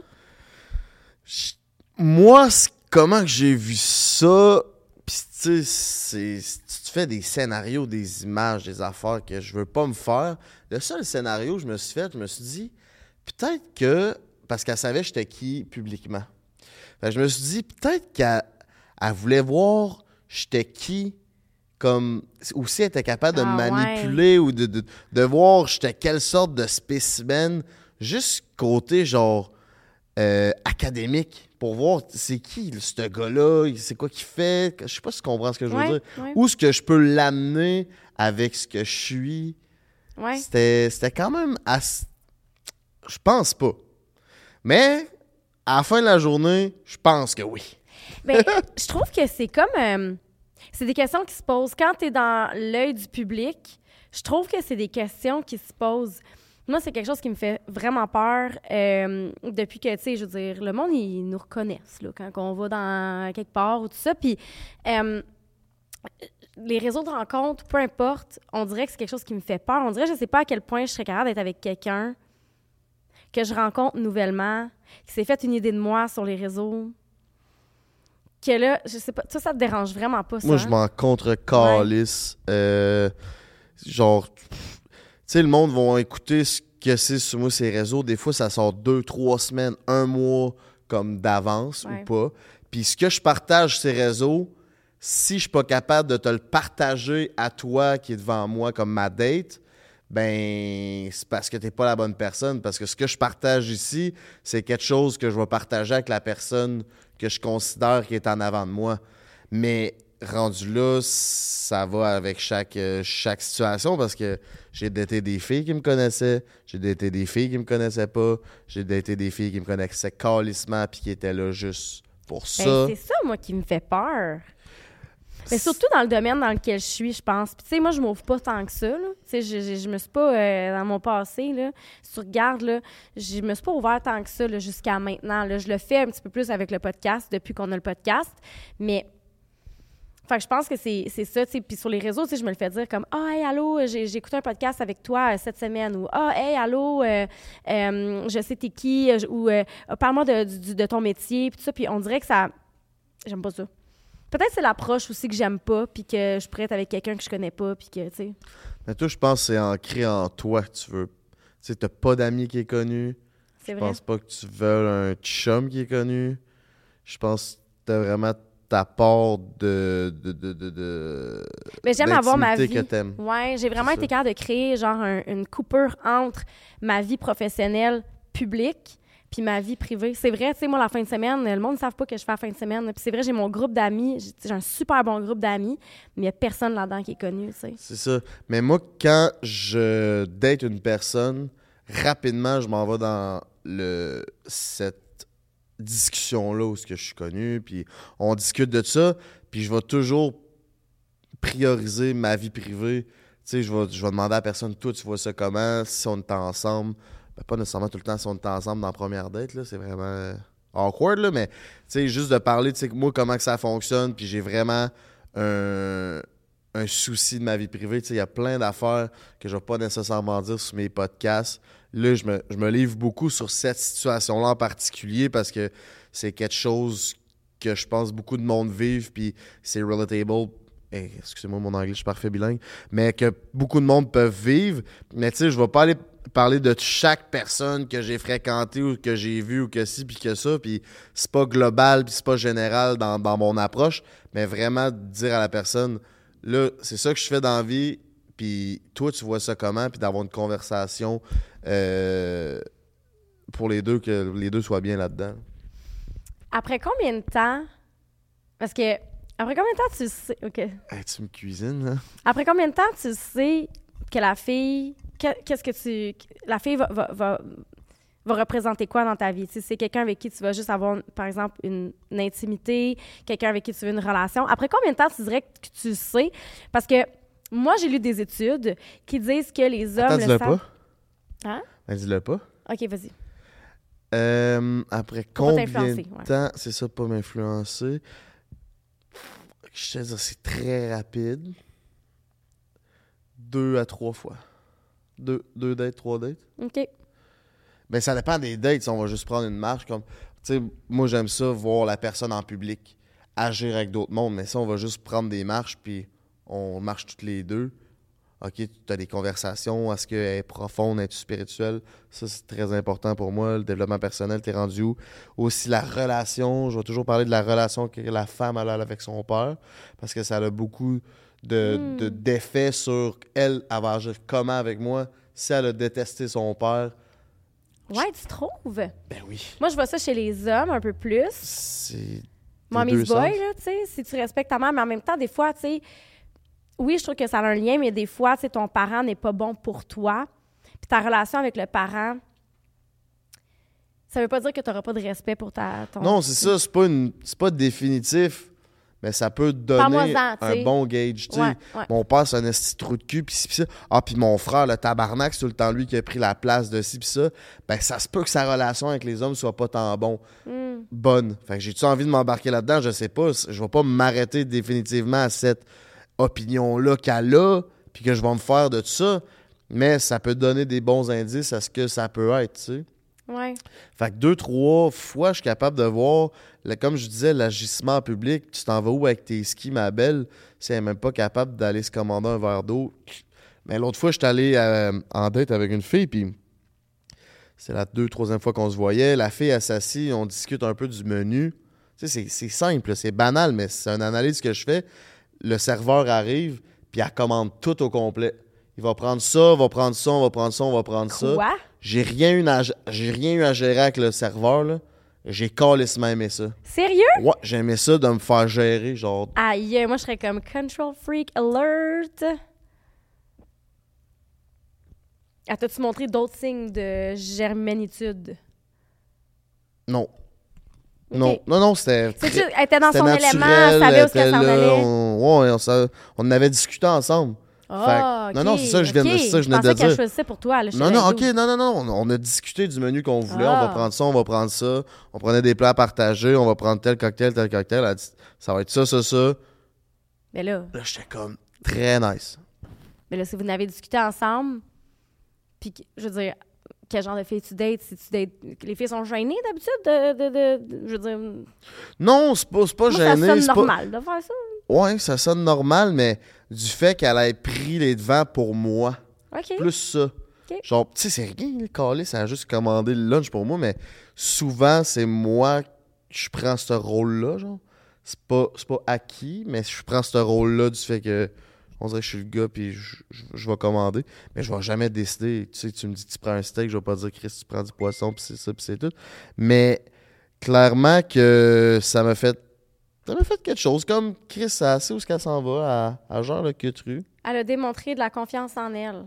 [SPEAKER 1] Moi, comment que j'ai vu ça, pis tu sais, tu te fais des scénarios, des images, des affaires que je veux pas me faire. Le seul scénario que je me suis fait, je me suis dit, peut-être que, parce qu'elle savait j'étais qui publiquement. Fait je me suis dit, peut-être qu'elle elle voulait voir j'étais qui, comme, ou si elle était capable de
[SPEAKER 2] Ah
[SPEAKER 1] me
[SPEAKER 2] ouais.
[SPEAKER 1] manipuler ou de, de, de voir j'étais quelle sorte de spécimen, juste côté genre euh, académique, pour voir c'est qui ce gars-là, c'est quoi qu'il fait, je sais pas si tu comprends ce que je veux
[SPEAKER 2] Ouais,
[SPEAKER 1] dire.
[SPEAKER 2] ouais.
[SPEAKER 1] Où est-ce que je peux l'amener avec ce que je suis.
[SPEAKER 2] Ouais.
[SPEAKER 1] C'était c'était quand même assez... Je pense pas. Mais, à la fin de la journée, je pense que oui.
[SPEAKER 2] Ben, je trouve que c'est comme. euh, c'est des questions qui se posent. Quand tu es dans l'œil du public, je trouve que c'est des questions qui se posent. Moi, c'est quelque chose qui me fait vraiment peur euh, depuis que, tu sais, je veux dire, le monde, ils nous reconnaissent là, quand on va dans quelque part ou tout ça. Puis, euh, les réseaux de rencontres, peu importe, on dirait que c'est quelque chose qui me fait peur. On dirait, je sais pas à quel point je serais capable d'être avec quelqu'un que je rencontre nouvellement, qui s'est fait une idée de moi sur les réseaux, que là, je sais pas, ça, ça te dérange vraiment pas, ça?
[SPEAKER 1] Moi, je
[SPEAKER 2] hein?
[SPEAKER 1] m'en contre-calisse. Euh, genre, tu sais, le monde va écouter ce que c'est sur moi, ces réseaux. Des fois, ça sort deux, trois semaines, un mois comme d'avance
[SPEAKER 2] Ouais.
[SPEAKER 1] ou pas. Puis ce que je partage ces réseaux, si je suis pas capable de te le partager à toi qui est devant moi comme ma date, ben c'est parce que t'es pas la bonne personne. Parce que ce que je partage ici, c'est quelque chose que je vais partager avec la personne que je considère qui est en avant de moi. Mais rendu là, ça va avec chaque, euh, chaque situation parce que j'ai daté des filles qui me connaissaient, j'ai daté des filles qui me connaissaient pas, j'ai daté des filles qui me connaissaient calissement puis qui étaient là juste pour
[SPEAKER 2] Ben,
[SPEAKER 1] ça.
[SPEAKER 2] c'est ça, moi, qui me fait peur. Mais surtout dans le domaine dans lequel je suis, je pense. Puis, tu sais, moi, je m'ouvre pas tant que ça. Tu sais, je, je, me suis pas, euh, dans mon passé, là, si tu regardes, là, je me suis pas ouvert tant que ça, là, jusqu'à maintenant, là. Je le fais un petit peu plus avec le podcast, depuis qu'on a le podcast. Mais, que je pense que c'est c'est ça, tu. Puis sur les réseaux, tu sais, je me le fais dire comme « Ah, hey, allô, j'ai écouté un podcast avec toi euh, cette semaine. » Ou « Ah, hey, allô, euh, je sais t'es qui. Ou Parle-moi de, du- de ton métier. » Puis tout ça. Puis on dirait que ça... J'aime pas ça. Peut-être c'est l'approche aussi que j'aime pas, puis que je pourrais être avec quelqu'un que je connais pas, puis que, tu sais...
[SPEAKER 1] Mais toi, je pense que c'est ancré en toi que tu veux. Tu sais, t'as pas d'amis qui est connu.
[SPEAKER 2] C'est
[SPEAKER 1] Je pense pas que tu veux un chum qui est connu. Je pense que t'as vraiment ta part de. de, de, de, de-
[SPEAKER 2] Mais j'aime avoir ma vie.
[SPEAKER 1] que.
[SPEAKER 2] Ouais, j'ai vraiment été capable de créer genre un- une coupure entre ma vie professionnelle publique puis ma vie privée. C'est vrai, tu sais, moi, la fin de semaine, le monde ne savent pas que je fais la fin de semaine. Puis c'est vrai, j'ai mon groupe d'amis, j'ai un super bon groupe d'amis, mais il n'y a personne là-dedans qui est connu, tu sais.
[SPEAKER 1] C'est ça. Mais moi, quand je date une personne, rapidement, je m'en vais dans le cette discussion-là où ce que je suis connu, puis on discute de ça, puis je vais toujours prioriser ma vie privée. Tu sais, je vais, je vais demander à la personne, toi, tu vois ça comment, si on est ensemble. Ben, pas nécessairement tout le temps si on est ensemble dans la première date, là, c'est vraiment euh, awkward, là, mais juste de parler, sais, moi, comment que ça fonctionne, puis j'ai vraiment un, souci de ma vie privée. Il y a plein d'affaires que je vais pas nécessairement dire sur mes podcasts. Là, je me, je me livre beaucoup sur cette situation-là en particulier parce que c'est quelque chose que je pense beaucoup de monde vivent, puis c'est relatable. Eh, Excusez-moi, mon anglais, je suis parfait bilingue. Mais que beaucoup de monde peuvent vivre. Mais tu sais, je vais pas aller parler de chaque personne que j'ai fréquentée ou que j'ai vue ou que ci, puis que ça. Puis c'est pas global, puis c'est pas général dans, dans mon approche. Mais vraiment dire à la personne, là, c'est ça que je fais dans la vie, puis toi, tu vois ça comment, puis d'avoir une conversation euh, pour les deux, que les deux soient bien là-dedans.
[SPEAKER 2] Après combien de temps... Parce que... Après combien de temps tu sais... OK.
[SPEAKER 1] Hey, tu me cuisines, hein?
[SPEAKER 2] Après combien de temps tu sais que la fille... que- Qu'est-ce que tu... La fille va, va, va, va représenter quoi dans ta vie? Tu sais, c'est quelqu'un avec qui tu vas juste avoir, par exemple, une, une intimité, quelqu'un avec qui tu veux une relation. Après combien de temps tu dirais que tu sais? Parce que moi, j'ai lu des études qui disent que les hommes
[SPEAKER 1] Attends,
[SPEAKER 2] le
[SPEAKER 1] dis-le
[SPEAKER 2] savent.
[SPEAKER 1] pas.
[SPEAKER 2] Hein?
[SPEAKER 1] Ben, dis-le pas.
[SPEAKER 2] OK, vas-y.
[SPEAKER 1] Euh, après combien
[SPEAKER 2] t'influencer,
[SPEAKER 1] de
[SPEAKER 2] ouais.
[SPEAKER 1] temps, c'est ça, pas m'influencer. Je te dis, c'est très rapide. Deux à trois fois. Deux, deux dates, trois dates.
[SPEAKER 2] OK.
[SPEAKER 1] Ben, ça dépend des dates. si on va juste prendre une marche comme. Tu sais, moi, j'aime ça, voir la personne en public agir avec d'autres mondes. Mais si on va juste prendre des marches, puis on marche toutes les deux. OK, tu as des conversations. Est-ce qu'elle est profonde, est spirituelle? Ça, c'est très important pour moi. Le développement personnel, t'es rendu où? Aussi, la relation. Je vais toujours parler de la relation que la femme a avec son père. Parce que ça a beaucoup de,
[SPEAKER 2] Mm.
[SPEAKER 1] de- d'effets sur elle. Elle va agir comment avec moi? Si elle a détesté son père,
[SPEAKER 2] Ouais, tu trouves?
[SPEAKER 1] ben oui.
[SPEAKER 2] Moi, je vois ça chez les hommes un peu plus.
[SPEAKER 1] C'est.
[SPEAKER 2] Mommy's boy,
[SPEAKER 1] sens.
[SPEAKER 2] là, tu sais, si tu respectes ta mère, mais en même temps, des fois, tu sais, oui, je trouve que ça a un lien, mais des fois, sais, ton parent n'est pas bon pour toi. Puis ta relation avec le parent, ça veut pas dire que tu n'auras pas de respect pour ta, ton...
[SPEAKER 1] Non, c'est ça, c'est pas, une... c'est pas définitif, mais ça peut donner un bon gauge.
[SPEAKER 2] Ouais, ouais.
[SPEAKER 1] Mon père, c'est un esti trou de cul, pis ça. Ah, puis mon frère, le tabarnak, c'est tout le temps lui qui a pris la place de ci, pis ça. Ben, ça se peut que sa relation avec les hommes soit pas tant bon,
[SPEAKER 2] Hmm.
[SPEAKER 1] bonne. Fait que j'ai-tu envie de m'embarquer là-dedans? Je sais pas. Je vais pas m'arrêter définitivement à cette opinion-là qu'elle a, puis que je vais me faire de ça. Mais ça peut donner des bons indices à ce que ça peut être, tu sais.
[SPEAKER 2] Ouais.
[SPEAKER 1] Fait que deux, trois fois, je suis capable de voir, comme je disais, l'agissement en public. Tu t'en vas où avec tes skis, ma belle? Si elle n'est même pas capable d'aller se commander un verre d'eau. Mais l'autre fois, je suis allé euh, en date avec une fille, puis c'est la deux, troisième fois qu'on se voyait. La fille, elle s'assit, on discute un peu du menu. Tu sais, c'est- c'est simple, c'est banal, mais c'est une analyse que je fais. Le serveur arrive, puis elle commande tout au complet. Il va prendre ça, va prendre ça, on va prendre ça, on va prendre ça.
[SPEAKER 2] Quoi?
[SPEAKER 1] J'ai rien, eu à, j'ai rien eu à gérer avec le serveur, là. J'ai calissement aimé ça.
[SPEAKER 2] Sérieux?
[SPEAKER 1] Ouais, j'aimais ça de me faire gérer, genre.
[SPEAKER 2] Aïe, moi, je serais comme control freak alert. Ah, t'as-tu montré d'autres signes de germanitude?
[SPEAKER 1] Non. Non, non, non, c'était.
[SPEAKER 2] Elle était dans son
[SPEAKER 1] naturel,
[SPEAKER 2] élément, elle savait où qu'elle s'en allait.
[SPEAKER 1] On, ouais, on, avait discuté ensemble.
[SPEAKER 2] Ah,
[SPEAKER 1] non, non, c'est ça je viens de- ça que je venais de
[SPEAKER 2] choisissait pour toi. Là,
[SPEAKER 1] Non, non, ok, non, non, non. On a discuté du menu qu'on voulait. On
[SPEAKER 2] Ah.
[SPEAKER 1] va prendre ça, on va prendre ça. On prenait des plats partagés. On va prendre tel cocktail, tel cocktail. Elle a dit, ça va être ça, ça, ça.
[SPEAKER 2] Mais là,
[SPEAKER 1] Là, j'étais comme très nice.
[SPEAKER 2] mais là, si vous n'avez discuté ensemble, puis je veux dire, quel genre de fille tu dates? Si tu dates, les filles sont gênées d'habitude de, de, de- de- je veux dire, moi,
[SPEAKER 1] Non, c'est pas, pas
[SPEAKER 2] ça
[SPEAKER 1] gêné.
[SPEAKER 2] sonne
[SPEAKER 1] c'est pas-
[SPEAKER 2] normal de faire ça.
[SPEAKER 1] Ouais, ça sonne normal, mais du fait qu'elle ait pris les devants pour moi. Plus ça. Genre, tu sais, c'est rien, le calé, ça a juste commandé le lunch pour moi, mais souvent, c'est moi que je prends ce rôle-là, genre. C'est pas, c'est pas acquis, mais je prends ce rôle-là du fait que on dirait que je suis le gars, puis je, je- je vais commander, mais je vais jamais décider. Tu sais, tu me dis, tu prends un steak, je vais pas dire, Chris, tu prends du poisson, puis c'est ça, puis c'est tout. Mais clairement que ça m'a fait. Ça m'a fait quelque chose. Comme Chris, ça sait où est-ce qu'elle s'en va, à, à genre le cutru.
[SPEAKER 2] Elle a démontré de la confiance en elle.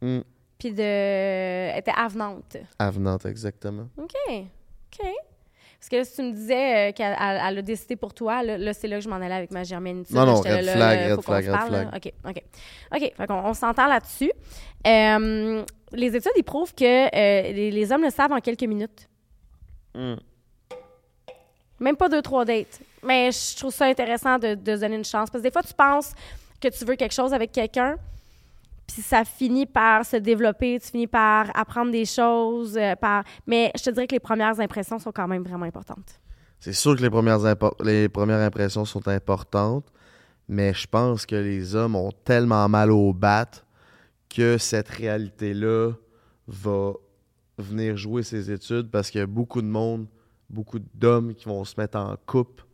[SPEAKER 1] Hmm.
[SPEAKER 2] Puis de. Elle était avenante.
[SPEAKER 1] Avenante, exactement.
[SPEAKER 2] OK. OK. Parce que là, si tu me disais euh, qu'elle elle- elle a décidé pour toi, là, là, c'est là que je m'en allais avec ma germaine.
[SPEAKER 1] Non, non, red
[SPEAKER 2] là,
[SPEAKER 1] flag,
[SPEAKER 2] là,
[SPEAKER 1] red flag, red
[SPEAKER 2] parle,
[SPEAKER 1] flag.
[SPEAKER 2] OK, OK. OK, fait on s'entend là-dessus. Euh, les études, ils prouvent que euh, les, les hommes le savent en quelques minutes.
[SPEAKER 1] Hmm.
[SPEAKER 2] Même pas deux, trois dates. Mais je trouve ça intéressant de, de donner une chance. Parce que des fois, tu penses que tu veux quelque chose avec quelqu'un, puis ça finit par se développer, tu finis par apprendre des choses. euh, par... Mais je te dirais que les premières impressions sont quand même vraiment importantes.
[SPEAKER 1] C'est sûr que les premières, les premières impressions sont importantes, mais je pense que les hommes ont tellement mal au bat que cette réalité-là va venir jouer ses études parce qu'il y a beaucoup de monde, beaucoup d'hommes qui vont se mettre en couple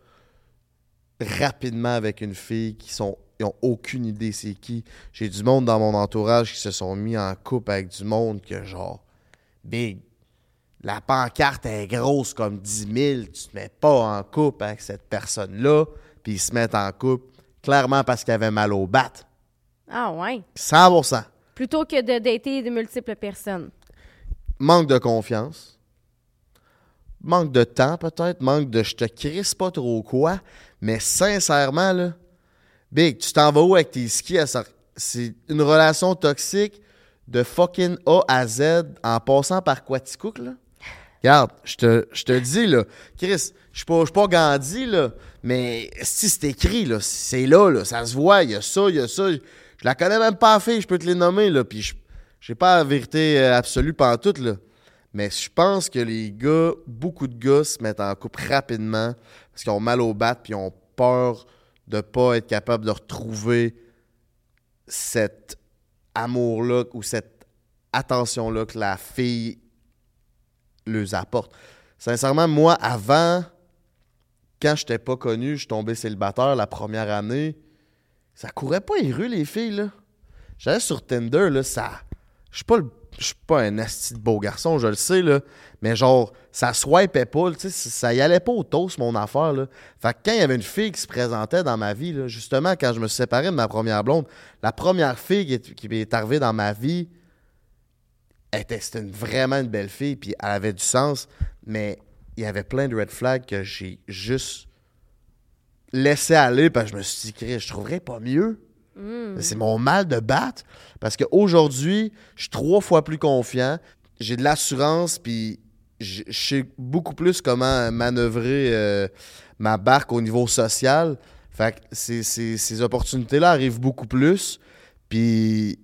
[SPEAKER 1] rapidement avec une fille qui sont ils ont aucune idée c'est qui. J'ai du monde dans mon entourage qui se sont mis en couple avec du monde que genre big. La pancarte est grosse comme 10 000, tu te mets pas en couple avec cette personne-là, puis ils se mettent en couple clairement parce qu'il avait mal au bat.
[SPEAKER 2] Ah ouais.
[SPEAKER 1] 100%.
[SPEAKER 2] Plutôt que de dater de multiples personnes.
[SPEAKER 1] Manque de confiance. Manque de temps, peut-être. Manque de je te crisse pas trop quoi. Mais sincèrement, là, Big, tu t'en vas où avec tes skis? C'est une relation toxique de fucking A à Z en passant par Quaticook, là? Regarde, je te, dis, là, Chris, je suis pas, je suis pas Gandhi, là, mais si c'est écrit, là, c'est là, là, ça se voit, il y a ça, il y a ça. Je la connais même pas, fille, je peux te les nommer, là, puis j'ai pas la vérité euh, absolue pantoute, là. Mais je pense que les gars, beaucoup de gars se mettent en couple rapidement parce qu'ils ont mal au bat puis ils ont peur de pas être capable de retrouver cet amour-là ou cette attention-là que la fille leur apporte. Sincèrement, moi, avant, quand je n'étais pas connu, je suis tombé célibataire la première année, ça courait pas les rues, les filles. J'allais sur Tinder, là, ça... Je suis pas le- Je suis pas un asti de beau garçon, je le sais, là. Mais genre, ça swipait pas, tu sais, ça y allait pas au toast, mon affaire, là. Fait que quand il y avait une fille qui se présentait dans ma vie, justement, quand je me suis séparé de ma première blonde, la première fille qui est, arrivée dans ma vie, était, c'était vraiment une belle fille, puis elle avait du sens, mais il y avait plein de red flags que j'ai juste laissé aller, parce que je me suis dit, je trouverais pas mieux. C'est mon mal de battre. Parce qu'aujourd'hui, je suis trois fois plus confiant. J'ai de l'assurance, puis je sais beaucoup plus comment manœuvrer euh, ma barque au niveau social. Fait que ces, opportunités-là arrivent beaucoup plus. Puis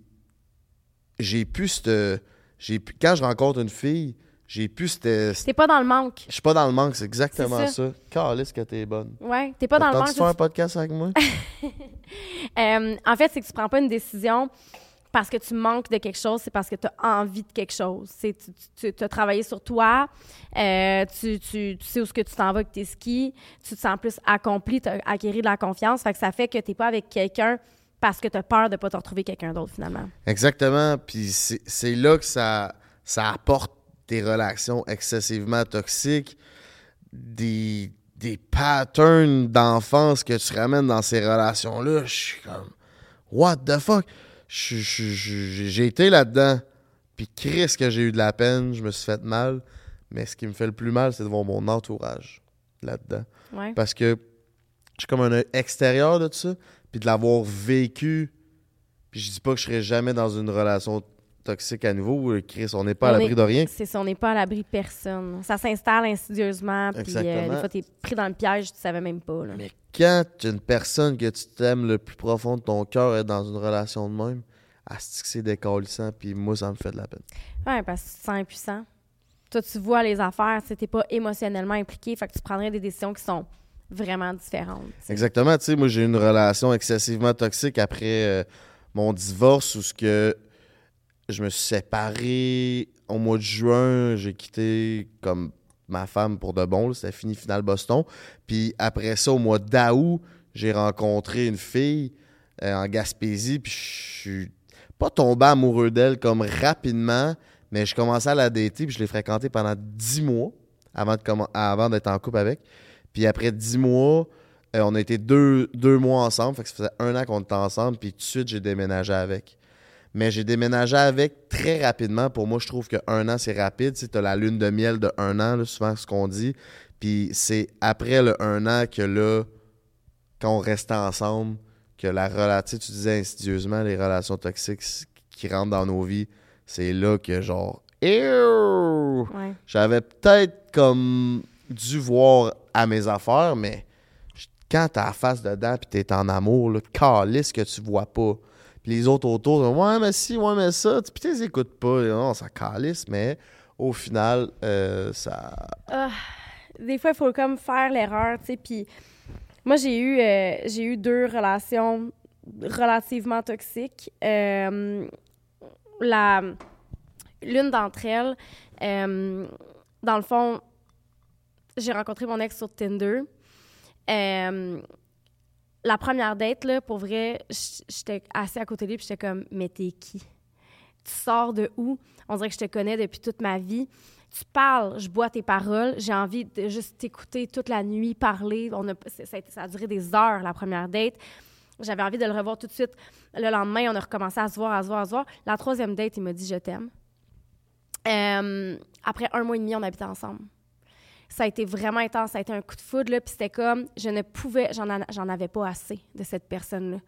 [SPEAKER 1] j'ai pu cette. Quand je rencontre une fille, j'ai pu cette-
[SPEAKER 2] T'es pas dans le manque.
[SPEAKER 1] Je suis pas dans le manque, c'est exactement ça.
[SPEAKER 2] ça.
[SPEAKER 1] Calisse que t'es bonne.
[SPEAKER 2] Ouais, t'es pas dans le manque.
[SPEAKER 1] faire un podcast avec moi?
[SPEAKER 2] Euh, en fait, c'est que tu prends pas une décision parce que tu manques de quelque chose, c'est parce que tu as envie de quelque chose. C'est tu, tu as travaillé sur toi, euh, tu, tu, tu sais où ce que tu t'en vas avec tes skis, tu te sens plus accompli, tu as acquis de la confiance. Fait que ça fait que tu pas avec quelqu'un parce que tu as peur de pas te retrouver quelqu'un d'autre finalement.
[SPEAKER 1] Exactement. Puis c'est c'est là que ça, ça apporte des relations excessivement toxiques, des, des patterns d'enfance que tu ramènes dans ces relations-là. Je suis comme, what the fuck? Je- je- je- J'ai été là-dedans. Puis Chris que j'ai eu de la peine, je me suis fait mal. Mais ce qui me fait le plus mal, c'est de voir mon entourage là-dedans.
[SPEAKER 2] Ouais.
[SPEAKER 1] Parce que j'ai comme un œil extérieur de ça, puis de l'avoir vécu. Puis je dis pas que je serai jamais dans une relation toxique à nouveau. Chris, on n'est pas à l'abri de rien.
[SPEAKER 2] C'est ça, on n'est pas à l'abri de personne. Ça s'installe insidieusement, puis euh, des fois, t'es pris dans le piège, tu savais même pas. Là.
[SPEAKER 1] Mais quand une personne que tu t'aimes le plus profond de ton cœur est dans une relation de même, que c'est décalissant, puis moi, ça me fait de la peine.
[SPEAKER 2] Ouais, parce que tu te sens impuissant. Toi, tu vois les affaires, tu n'es pas émotionnellement impliqué, fait que tu prendrais des décisions qui sont vraiment différentes. tu.
[SPEAKER 1] Exactement, tu sais, moi, j'ai eu une relation excessivement toxique après euh, mon divorce où ce que je me suis séparé au mois de juin, j'ai quitté comme ma femme pour de bon, c'était fini finale Boston. Puis après ça, au mois d'août, j'ai rencontré une fille euh, en Gaspésie, puis je suis pas tombé amoureux d'elle comme rapidement, mais je commençais à la dater, puis je l'ai fréquentée pendant 10 mois avant de d'être en couple avec. Puis après 10 mois, euh, on a été deux, deux mois ensemble, fait que ça faisait un an qu'on était ensemble, puis tout de suite, j'ai déménagé avec. Mais j'ai déménagé avec très rapidement. Pour moi, je trouve que un an, c'est rapide. Tu as la lune de miel de un an, là, souvent ce qu'on dit. Puis c'est après le un an que là, quand on restait ensemble, que la relation, tu disais insidieusement, les relations toxiques qui rentrent dans nos vies, c'est là que genre!
[SPEAKER 2] Ouais.
[SPEAKER 1] j'avais peut-être comme dû voir à mes affaires, mais quand t'as la face dedans puis t'es en amour, là, calisse que tu vois pas. Puis les autres autour, ouais, mais si, ouais, mais ça, puis tu les pas. Non, ça calisse, mais au final, euh, ça.
[SPEAKER 2] Ah, des fois, il faut comme faire l'erreur, tu sais. Puis moi, j'ai eu, euh, j'ai eu deux relations relativement toxiques. Euh, l'une d'entre elles, dans le fond, j'ai rencontré mon ex sur Tinder. La première date, là, pour vrai, j'étais assis à côté de lui, puis j'étais comme, mais t'es qui? Tu sors de où? On dirait que je te connais depuis toute ma vie tu parles, je bois tes paroles, j'ai envie de juste t'écouter toute la nuit parler. On a, ça a duré des heures, la première date. J'avais envie de le revoir tout de suite. Le lendemain, on a recommencé à se voir, à se voir, à se voir. La troisième date, il m'a dit « je t'aime Euh, Après un mois et demi, on habitait ensemble. Ça a été vraiment intense, ça a été un coup de foudre, puis c'était comme, je ne pouvais, j'en, en- j'en avais pas assez de cette personne-là.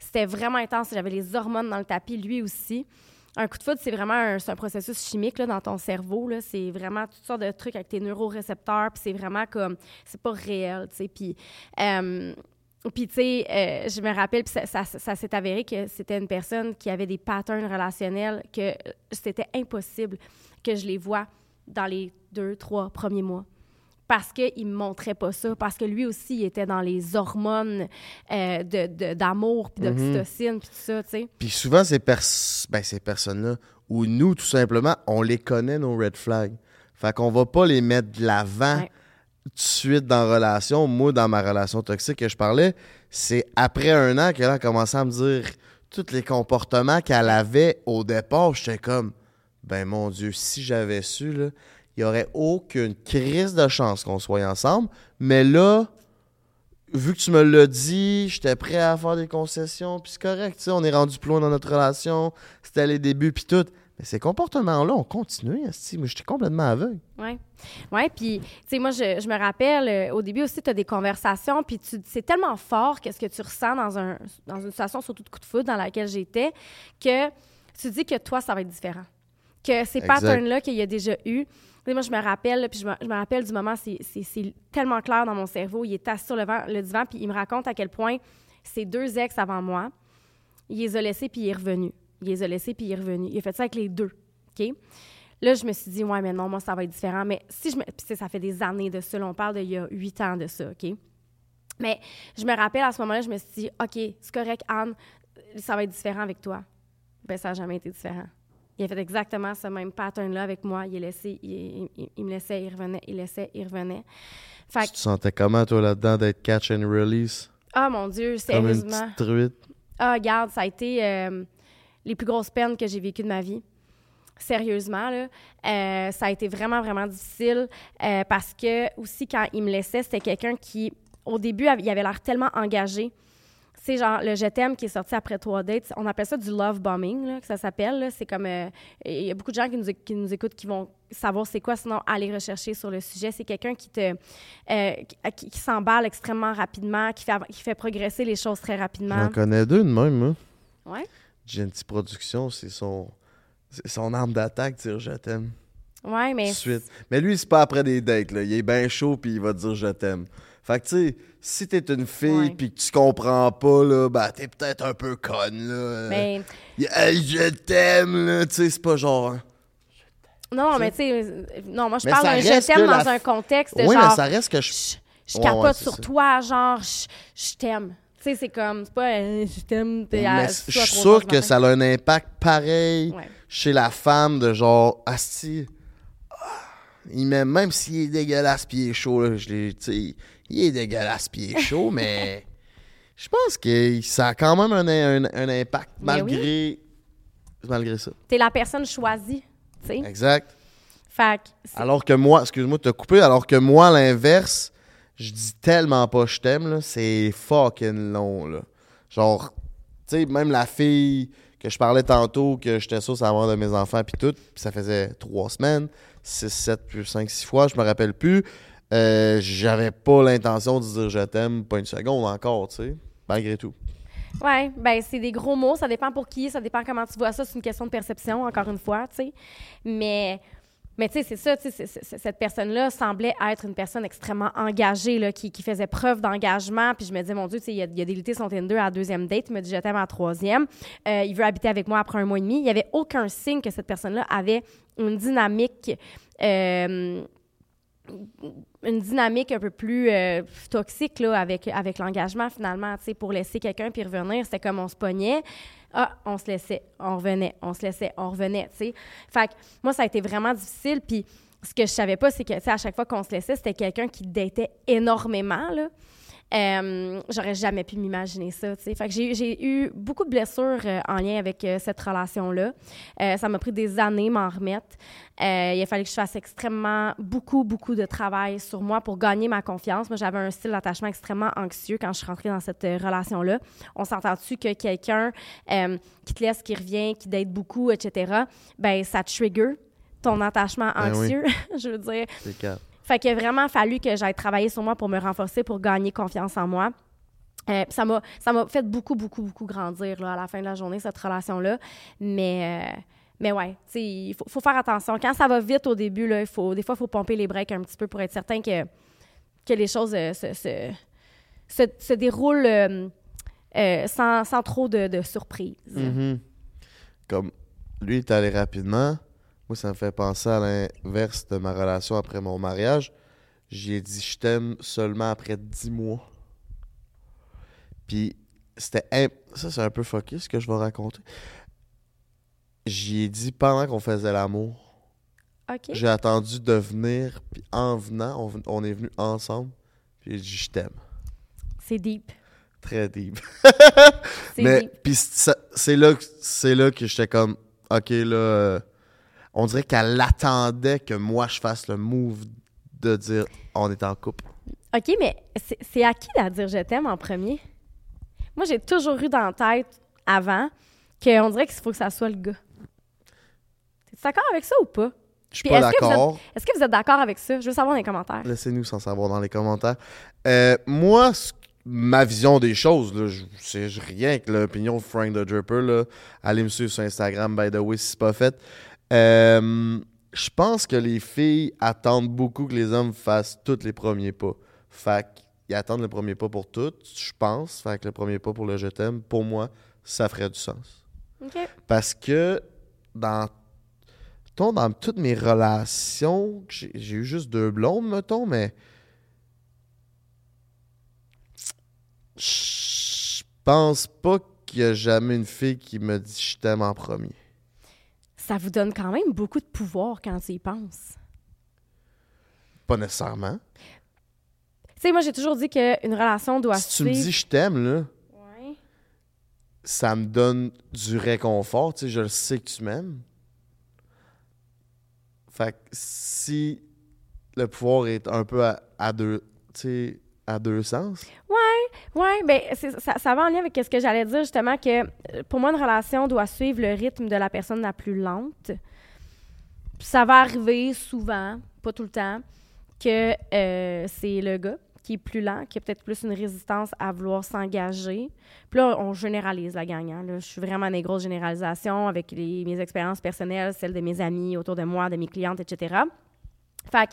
[SPEAKER 2] C'était vraiment intense, j'avais les hormones dans le tapis, lui aussi. Un coup de foudre, c'est vraiment un, un processus chimique là, dans ton cerveau. C'est vraiment toutes sortes de trucs avec tes neurorécepteurs. Puis c'est vraiment comme... C'est pas réel, tu sais. Puis, euh, tu sais, euh, je me rappelle, puis ça, s'est avéré que c'était une personne qui avait des patterns relationnels que c'était impossible que je les vois dans les deux, trois premiers mois. Parce qu'il ne me montrait pas ça, parce que lui aussi, il était dans les hormones euh, de- de- d'amour, puis d'oxytocine, puis tout ça, tu sais.
[SPEAKER 1] Puis souvent, ces, pers- ben, ces personnes-là, ou nous, tout simplement, on les connaît, nos red flags. Fait qu'on va pas les mettre de l'avant
[SPEAKER 2] Ouais.
[SPEAKER 1] tout de suite dans la relation. Moi, dans ma relation toxique que je parlais, c'est après un an qu'elle a commencé à me dire tous les comportements qu'elle avait au départ. J'étais comme, ben mon Dieu, si j'avais su, là, il y aurait aucune crise de chance qu'on soit ensemble. Mais là, vu que tu me l'as dit, j'étais prêt à faire des concessions, puis c'est correct, on est rendu plus loin dans notre relation, c'était les débuts, puis tout. Mais ces comportements-là ont continué, moi j'étais complètement aveugle.
[SPEAKER 2] Oui. Oui, puis, tu sais, moi, je, me rappelle, euh, au début aussi, tu as des conversations, puis c'est tellement fort qu'est-ce que tu ressens dans, un, dans une situation, surtout de coup de foot, dans laquelle j'étais, que tu dis que toi, ça va être différent. Que ces patterns-là qu'il y a déjà eu, moi, je me rappelle, puis je me, je me rappelle du moment, c'est- tellement clair dans mon cerveau. Il est assis sur le, vent- le divan, puis il me raconte à quel point ses deux ex avant moi, il les a laissés, puis il est revenu. Il les a laissés, puis il est revenu. Il a fait ça avec les deux. OK? Là, je me suis dit, ouais, mais non, moi, ça va être différent. Mais si je me. Puis, ça fait des années de ça. là, on parle d'il y a huit ans de ça, OK? Mais je me rappelle à ce moment-là, je me suis dit, OK, c'est correct, Anne, ça va être différent avec toi. Ben, ça n'a jamais été différent. Il a fait exactement ce même pattern-là avec moi. Il, est laissé, il, il- il me laissait, il revenait, il laissait, il revenait. Fait
[SPEAKER 1] Tu te sentais comment, toi, là-dedans, d'être catch and release?
[SPEAKER 2] ah mon Dieu,
[SPEAKER 1] Comme une
[SPEAKER 2] sérieusement.
[SPEAKER 1] petite truite?
[SPEAKER 2] Ah, regarde, ça a été euh, les plus grosses peines que j'ai vécues de ma vie. Sérieusement, là. Euh, ça a été vraiment, vraiment difficile euh, parce que, aussi, quand il me laissait, c'était quelqu'un qui, au début, il avait l'air tellement engagé. C'est genre le Je t'aime qui est sorti après trois dates. On appelle ça du love bombing, là, que ça s'appelle. C'est comme. euh, Il y a beaucoup de gens qui nous, qui nous écoutent qui vont savoir c'est quoi, sinon aller rechercher sur le sujet. C'est quelqu'un qui te. euh, qui, s'emballe extrêmement rapidement, qui fait, qui fait progresser les choses très rapidement.
[SPEAKER 1] J'en connais deux de même, moi.
[SPEAKER 2] Ouais.
[SPEAKER 1] Genty Production, c'est son, c'est son arme d'attaque, dire je t'aime.
[SPEAKER 2] Ouais,
[SPEAKER 1] Tout
[SPEAKER 2] mais.
[SPEAKER 1] de suite. Mais lui, c'est pas après des dates, là. Il est bien chaud, puis il va dire je t'aime. Fait que, tu sais, si t'es une fille,
[SPEAKER 2] Ouais.
[SPEAKER 1] puis que tu comprends pas, là, bah, t'es peut-être un peu conne, là.
[SPEAKER 2] mais
[SPEAKER 1] Hey, je t'aime, là. Tu sais, c'est pas genre.
[SPEAKER 2] non, mais tu sais. euh, Non, moi, je
[SPEAKER 1] Mais
[SPEAKER 2] parle d'un Je t'aime dans
[SPEAKER 1] la-
[SPEAKER 2] un contexte de
[SPEAKER 1] Oui,
[SPEAKER 2] genre.
[SPEAKER 1] mais ça reste que je.
[SPEAKER 2] je, je
[SPEAKER 1] Ouais,
[SPEAKER 2] capote
[SPEAKER 1] ouais,
[SPEAKER 2] sur
[SPEAKER 1] ça.
[SPEAKER 2] toi, genre, je, je t'aime. Tu sais, c'est comme, c'est pas euh, je t'aime, t'es à
[SPEAKER 1] je suis sûr que ça a un impact pareil
[SPEAKER 2] Ouais.
[SPEAKER 1] chez la femme de genre, Asti, ah, il m'aime, même s'il est dégueulasse puis il est chaud, là, je l'ai- tu sais, il est dégueulasse puis il est chaud, mais je pense que ça a quand même un, un- un impact
[SPEAKER 2] Mais
[SPEAKER 1] malgré, malgré ça.
[SPEAKER 2] T'es la personne choisie, tu sais.
[SPEAKER 1] Exact.
[SPEAKER 2] Fait que
[SPEAKER 1] Alors que moi, excuse-moi de te couper, alors que moi, à l'inverse, je dis tellement pas je t'aime, c'est fucking long, là. Genre, tu sais, même la fille que je parlais tantôt, que j'étais sûr savoir de mes enfants, puis tout, puis ça faisait trois semaines, six, sept, puis cinq, six fois, je me rappelle plus. Euh, J'avais pas l'intention de dire je t'aime, pas une seconde encore, tu sais, malgré tout.
[SPEAKER 2] Ouais, ben c'est des gros mots, ça dépend pour qui, ça dépend comment tu vois ça, c'est une question de perception, encore une fois, tu sais. Mais, mais tu sais, c'est ça, tu sais, c'est- c'est- cette personne-là semblait être une personne extrêmement engagée, là, qui, qui faisait preuve d'engagement, puis je me disais, mon Dieu, tu sais, il a, il a délité son Tinder à la deuxième date, il m'a dit, je t'aime à la troisième, Euh, il veut habiter avec moi après un mois et demi. Il n'y avait aucun signe que cette personne-là avait une dynamique... euh, une dynamique un peu plus euh, toxique avec, l'engagement finalement, pour laisser quelqu'un puis revenir, c'était comme on se pognait. Ah, on se laissait, on revenait, on se laissait, on revenait, tu sais. Fait que moi, ça a été vraiment difficile. Ce que je savais pas, c'est que, à chaque fois qu'on se laissait, c'était quelqu'un qui datait énormément. Euh, J'aurais jamais pu m'imaginer ça, tu sais. Fait que j'ai eu beaucoup de blessures euh, en lien avec euh, cette relation-là. Ça m'a pris des années m'en remettre. Il a fallu que je fasse extrêmement beaucoup, beaucoup de travail sur moi pour gagner ma confiance. Moi, j'avais un style d'attachement extrêmement anxieux quand je suis rentrée dans cette relation-là. On s'entend-tu que quelqu'un qui te laisse, qui revient, qui date beaucoup, etc., ben ça trigger ton attachement
[SPEAKER 1] Ben oui.
[SPEAKER 2] anxieux, je veux dire. Fait qu'il a vraiment fallu que j'aille travailler sur moi pour me renforcer, pour gagner confiance en moi. Euh, ça m'a fait beaucoup, beaucoup, beaucoup grandir là, à la fin de la journée, cette relation-là. Mais, euh, mais ouais, il faut, faire attention. Quand ça va vite au début, là, il faut, des fois, il faut pomper les breaks un petit peu pour être certain que, que les choses euh, se, se, se, déroulent sans, sans trop de, de surprises.
[SPEAKER 1] Mhm. Comme lui est allé rapidement, moi ça me fait penser à l'inverse de ma relation après mon mariage. J'y ai dit je t'aime seulement après 10 mois. Puis c'était imp- ça c'est un peu fucké ce que je vais raconter. J'y ai dit pendant qu'on faisait l'amour. J'ai attendu de venir puis en venant, on, est venus ensemble. Puis j'ai dit je t'aime.
[SPEAKER 2] C'est deep.
[SPEAKER 1] Très deep.
[SPEAKER 2] C'est
[SPEAKER 1] Mais
[SPEAKER 2] deep.
[SPEAKER 1] puis c'est là que c'est là que j'étais comme OK là euh, on dirait qu'elle attendait que moi je fasse le move de dire on est en couple.
[SPEAKER 2] OK, mais c'est à qui à dire je t'aime en premier? Moi, j'ai toujours eu dans la tête avant qu'on dirait qu'il faut que ça soit le gars. T'es d'accord avec ça ou pas?
[SPEAKER 1] Je suis pas d'accord.
[SPEAKER 2] Est-ce que vous êtes d'accord avec ça? Je veux savoir dans les commentaires.
[SPEAKER 1] Laissez-nous sans savoir dans les commentaires. Euh, moi ma vision des choses là, je- c'est rien que l'opinion de Frank the Dripper là. Allez me suivre sur Instagram by the way si c'est pas fait. Euh, je pense que les filles attendent beaucoup que les hommes fassent tous les premiers pas. Fait qu'ils attendent le premier pas pour toutes, je pense. Fait que le premier pas pour le je t'aime, pour moi, ça ferait du sens. Parce que dans, dans toutes mes relations, j'ai eu juste deux blondes, mettons, mais je pense pas qu'il y a jamais une fille qui me dit je t'aime en premier.
[SPEAKER 2] Ça vous donne quand même beaucoup de pouvoir quand tu y penses.
[SPEAKER 1] Pas nécessairement.
[SPEAKER 2] Tu sais, moi, j'ai toujours dit qu'une relation doit
[SPEAKER 1] Si tu me dis je t'aime, là,
[SPEAKER 2] Ouais.
[SPEAKER 1] ça me donne du réconfort. Tu sais, je le sais que tu m'aimes. Fait que si le pouvoir est un peu à, à deux, tu sais, deux sens,
[SPEAKER 2] Ouais, Ouais, ben ça, va en lien avec ce que j'allais dire justement que euh, pour moi une relation doit suivre le rythme de la personne la plus lente. Ça va arriver souvent, pas tout le temps, que euh, c'est le gars qui est plus lent, qui a peut-être plus une résistance à vouloir s'engager. Puis là, on généralise la gang. hein. Je suis vraiment dans des grosses généralisations avec mes expériences personnelles, celles de mes amis autour de moi, de mes clientes, etc. Fait que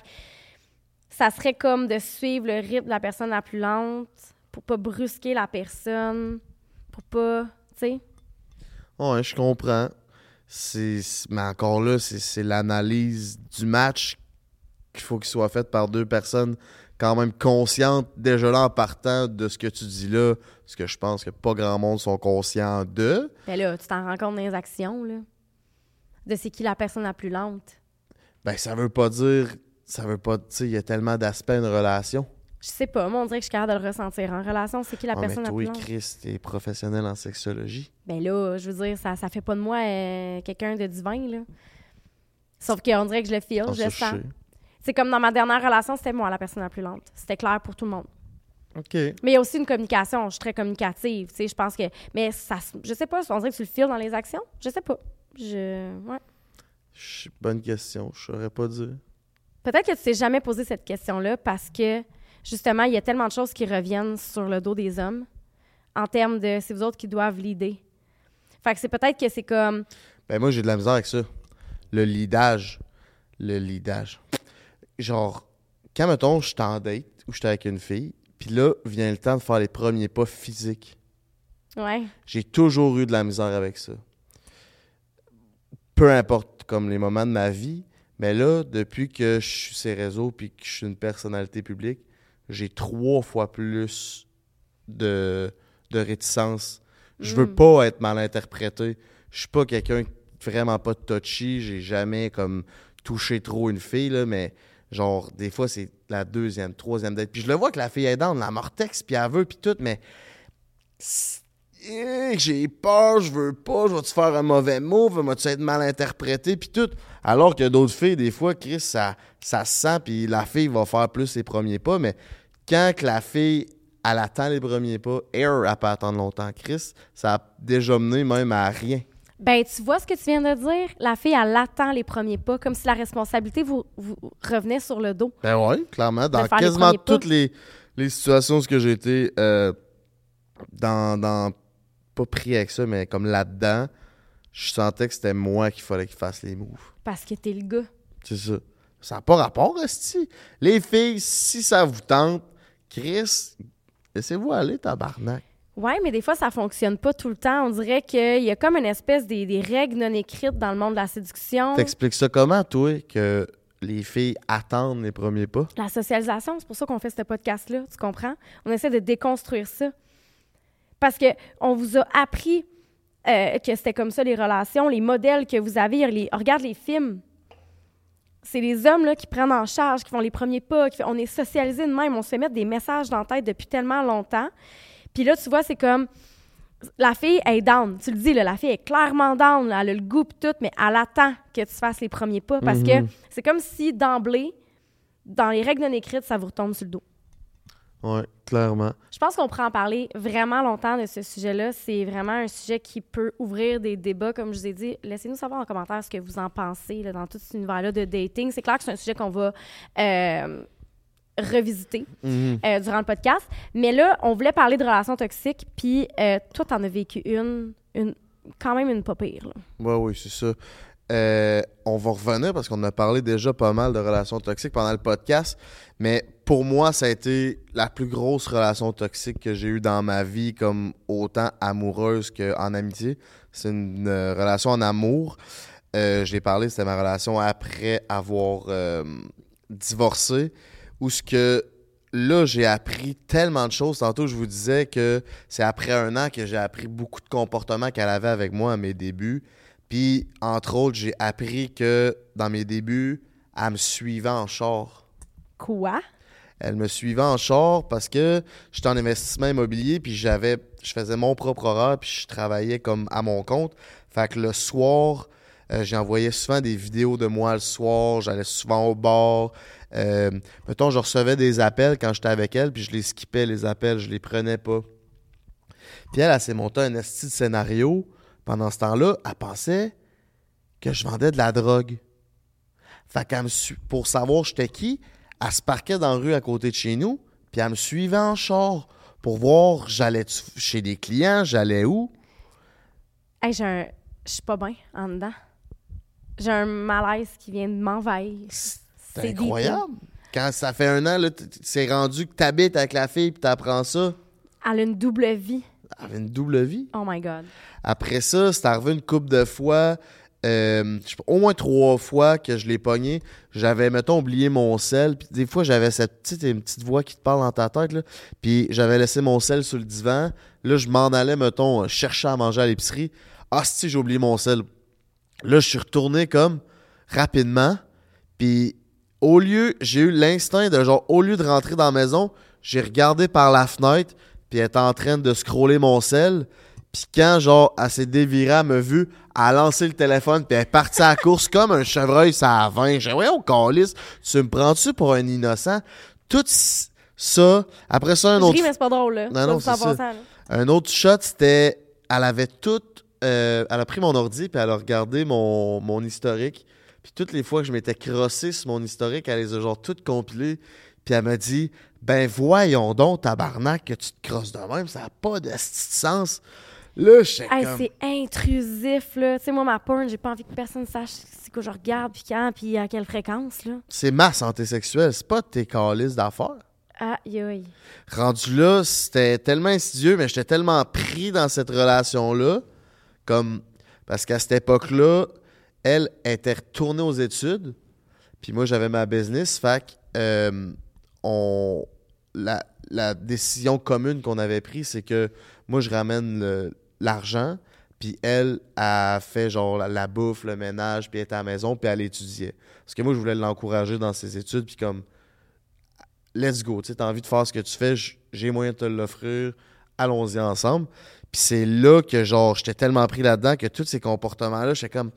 [SPEAKER 2] ça serait comme de suivre le rythme de la personne la plus lente pour pas brusquer la personne, pour pas, tu sais.
[SPEAKER 1] Ouais, je comprends. C'est, mais encore là, c'est, c'est l'analyse du match qu'il faut qu'il soit faite par deux personnes quand même conscientes déjà là en partant de ce que tu dis là, ce que je pense que pas grand monde sont conscients de.
[SPEAKER 2] Ben là, tu t'en rends compte dans les actions, là, de c'est qui la personne la plus lente.
[SPEAKER 1] Ben ça veut pas dire, ça veut pas, tu sais, il y a tellement d'aspects à une relation.
[SPEAKER 2] Je sais pas, moi, on dirait que je suis capable de le ressentir. En relation, c'est qui la
[SPEAKER 1] Ah, mais
[SPEAKER 2] personne la
[SPEAKER 1] toi,
[SPEAKER 2] plus lente?
[SPEAKER 1] Chris, t'es professionnel en sexologie.
[SPEAKER 2] Ben là, je veux dire, ça, ça fait pas de moi euh, quelqu'un de divin, là. Sauf qu'on dirait que je le file,
[SPEAKER 1] Ah,
[SPEAKER 2] je le sens. C'est comme dans ma dernière relation, c'était moi la personne la plus lente. C'était clair pour tout le monde.
[SPEAKER 1] OK.
[SPEAKER 2] Mais il y a aussi une communication. Je suis très communicative, tu sais. Je pense que. Mais ça, je sais pas, on dirait que tu le files dans les actions? Je sais pas. Je. Ouais.
[SPEAKER 1] Bonne question, je saurais pas dire.
[SPEAKER 2] Peut-être que tu t'es jamais posé cette question-là parce que, justement, il y a tellement de choses qui reviennent sur le dos des hommes en termes de c'est vous autres qui doivent leader. Fait que c'est peut-être que c'est comme.
[SPEAKER 1] Ben moi, j'ai de la misère avec ça. Le leadage. Le leadage. Genre, quand, mettons, je suis en date ou je suis avec une fille, puis là, vient le temps de faire les premiers pas physiques.
[SPEAKER 2] Ouais.
[SPEAKER 1] J'ai toujours eu de la misère avec ça. Peu importe, comme les moments de ma vie, mais là, depuis que je suis ces réseaux puis que je suis une personnalité publique, j'ai trois fois plus de, de réticence. Je veux
[SPEAKER 2] Mm.
[SPEAKER 1] pas être mal interprété. Je suis pas quelqu'un vraiment pas touchy. J'ai jamais comme touché trop une fille, là, mais genre, des fois, c'est la deuxième, troisième date. Puis je le vois que la fille est dans la mortex, puis elle veut, puis tout, mais j'ai peur, je veux pas, je vais-tu faire un mauvais move, vas-tu être mal interprété, puis tout. Alors que d'autres filles, des fois, Chris, ça, ça se sent, puis la fille va faire plus ses premiers pas, mais quand que la fille, elle attend les premiers pas, Air, elle peut attendre longtemps. Chris, ça a déjà mené même à rien.
[SPEAKER 2] Ben, tu vois ce que tu viens de dire? La fille, elle attend les premiers pas, comme si la responsabilité vous, vous revenait sur le dos.
[SPEAKER 1] Ben oui, clairement. Dans
[SPEAKER 2] les
[SPEAKER 1] quasiment toutes les, les situations où ce que j'ai été euh, dans, dans. Pas pris avec ça, mais comme là-dedans, je sentais que c'était moi qu'il fallait qu'il fasse les moves.
[SPEAKER 2] Parce que t'es le gars.
[SPEAKER 1] C'est ça. Ça n'a pas rapport, Esti. Les filles, si ça vous tente, Chris, laissez-vous aller, tabarnak.
[SPEAKER 2] Ouais, mais des fois, ça fonctionne pas tout le temps. On dirait qu'il y a comme une espèce des, des règles non écrites dans le monde de la séduction.
[SPEAKER 1] T'expliques ça comment, toi, que les filles attendent les premiers pas?
[SPEAKER 2] La socialisation, c'est pour ça qu'on fait ce podcast-là, tu comprends? On essaie de déconstruire ça. Parce que on vous a appris euh, que c'était comme ça les relations, les modèles que vous avez. Les, regarde les films. C'est les hommes là, qui prennent en charge, qui font les premiers pas. Qui on est socialisés de même. On se fait mettre des messages dans la tête depuis tellement longtemps. Puis là, tu vois, c'est comme. La fille elle est down. Tu le dis, là, la fille est clairement down. là, elle a le goût tout, mais elle attend que tu fasses les premiers pas. Parce que
[SPEAKER 1] Mhm.
[SPEAKER 2] c'est comme si d'emblée, dans les règles non écrites, ça vous retombe sur le dos.
[SPEAKER 1] Ouais, clairement.
[SPEAKER 2] Je pense qu'on pourrait en parler vraiment longtemps de ce sujet-là. C'est vraiment un sujet qui peut ouvrir des débats, comme je vous ai dit. Laissez-nous savoir en commentaire ce que vous en pensez là, dans tout cet univers-là de dating. C'est clair que c'est un sujet qu'on va euh, revisiter
[SPEAKER 1] Mhm.
[SPEAKER 2] euh, durant le podcast. Mais là, on voulait parler de relations toxiques, puis euh, toi, t'en as vécu une, une, quand même une pas pire.
[SPEAKER 1] Ouais, oui, c'est ça. Euh, on va revenir parce qu'on a parlé déjà pas mal de relations toxiques pendant le podcast, mais pour moi, ça a été la plus grosse relation toxique que j'ai eue dans ma vie, comme autant amoureuse qu'en amitié. C'est une euh, relation en amour. Euh, J'ai parlé, c'était ma relation après avoir euh, divorcé, où ce que là, j'ai appris tellement de choses. Tantôt, je vous disais que c'est après un an que j'ai appris beaucoup de comportements qu'elle avait avec moi à mes débuts. Puis, entre autres, j'ai appris que dans mes débuts, elle me suivait en char.
[SPEAKER 2] Quoi?
[SPEAKER 1] Elle me suivait en char parce que j'étais en investissement immobilier, puis j'avais, je faisais mon propre horaire, puis je travaillais comme à mon compte. Fait que le soir, Euh, J'envoyais souvent des vidéos de moi le soir. J'allais souvent au bar. Euh, mettons, je recevais des appels quand j'étais avec elle, puis je les skippais, les appels. Je les prenais pas. Puis elle, elle s'est montée un esti de scénario. Pendant ce temps-là, elle pensait que je vendais de la drogue. Fait qu'elle me pour savoir j'étais qui, elle se parquait dans la rue à côté de chez nous, puis elle me suivait en char pour voir j'allais chez des clients, j'allais où.
[SPEAKER 2] Hey, j'ai un. Je suis pas bien en dedans. J'ai un malaise qui vient de m'envahir.
[SPEAKER 1] C'est incroyable. Quand ça fait un an, c'est rendu que t'habites avec la fille puis t'apprends ça.
[SPEAKER 2] Elle a une double vie.
[SPEAKER 1] Elle avait une double vie.
[SPEAKER 2] Oh my God.
[SPEAKER 1] Après ça, c'est arrivé une couple de fois, euh, au moins trois fois que je l'ai pogné. J'avais, mettons, oublié mon sel. Puis des fois, j'avais cette petite, une petite voix qui te parle dans ta tête. Là. Puis j'avais laissé mon sel sur le divan. Là, je m'en allais, mettons, chercher à manger à l'épicerie. Ah, si, j'ai oublié mon sel. Là, je suis retourné comme rapidement. Puis au lieu, j'ai eu l'instinct de genre, au lieu de rentrer dans la maison, j'ai regardé par la fenêtre, puis elle était en train de scroller mon sel. Puis quand, genre, elle s'est dévirée, elle m'a vu, a lancé le téléphone, puis elle est partie à la course comme un chevreuil, ça a 20. J'ai dit, ouais, au calice, tu me prends-tu pour un innocent? Tout ça, après ça, un
[SPEAKER 2] Je
[SPEAKER 1] autre
[SPEAKER 2] ris, mais c'est pas drôle, là.
[SPEAKER 1] Non, non,
[SPEAKER 2] Ça,
[SPEAKER 1] c'est
[SPEAKER 2] en
[SPEAKER 1] ça.
[SPEAKER 2] passant, là.
[SPEAKER 1] un autre shot, c'était. Elle avait tout. euh, elle a pris mon ordi, puis elle a regardé mon, mon historique. Puis toutes les fois que je m'étais crossé sur mon historique, elle les a genre toutes compilées. Puis elle m'a dit Ben voyons donc, tabarnak, que tu te crosses de même, ça n'a pas de sens. Là, je sais
[SPEAKER 2] Hey,
[SPEAKER 1] comme.
[SPEAKER 2] c'est intrusif, là. Tu sais, moi, ma porn, j'ai pas envie que personne sache c'est quoi je regarde, puis quand, puis à quelle fréquence, là.
[SPEAKER 1] C'est ma santé sexuelle, c'est pas tes calices d'affaires.
[SPEAKER 2] Aïe, aïe.
[SPEAKER 1] Rendu là, c'était tellement insidieux, mais j'étais tellement pris dans cette relation-là, comme parce qu'à cette époque-là, elle était retournée aux études, puis moi j'avais ma business, fait que, euh, on la, la décision commune qu'on avait prise, c'est que moi je ramène le- l'argent, puis elle a fait genre la, la bouffe, le ménage, puis elle était à la maison, puis elle étudiait. Parce que moi je voulais l'encourager dans ses études, puis comme let's go. Tu sais, t'as envie de faire ce que tu fais, j'ai moyen de te l'offrir, allons-y ensemble. Puis c'est là que, genre, j'étais tellement pris là-dedans que tous ces comportements-là, j'étais comme,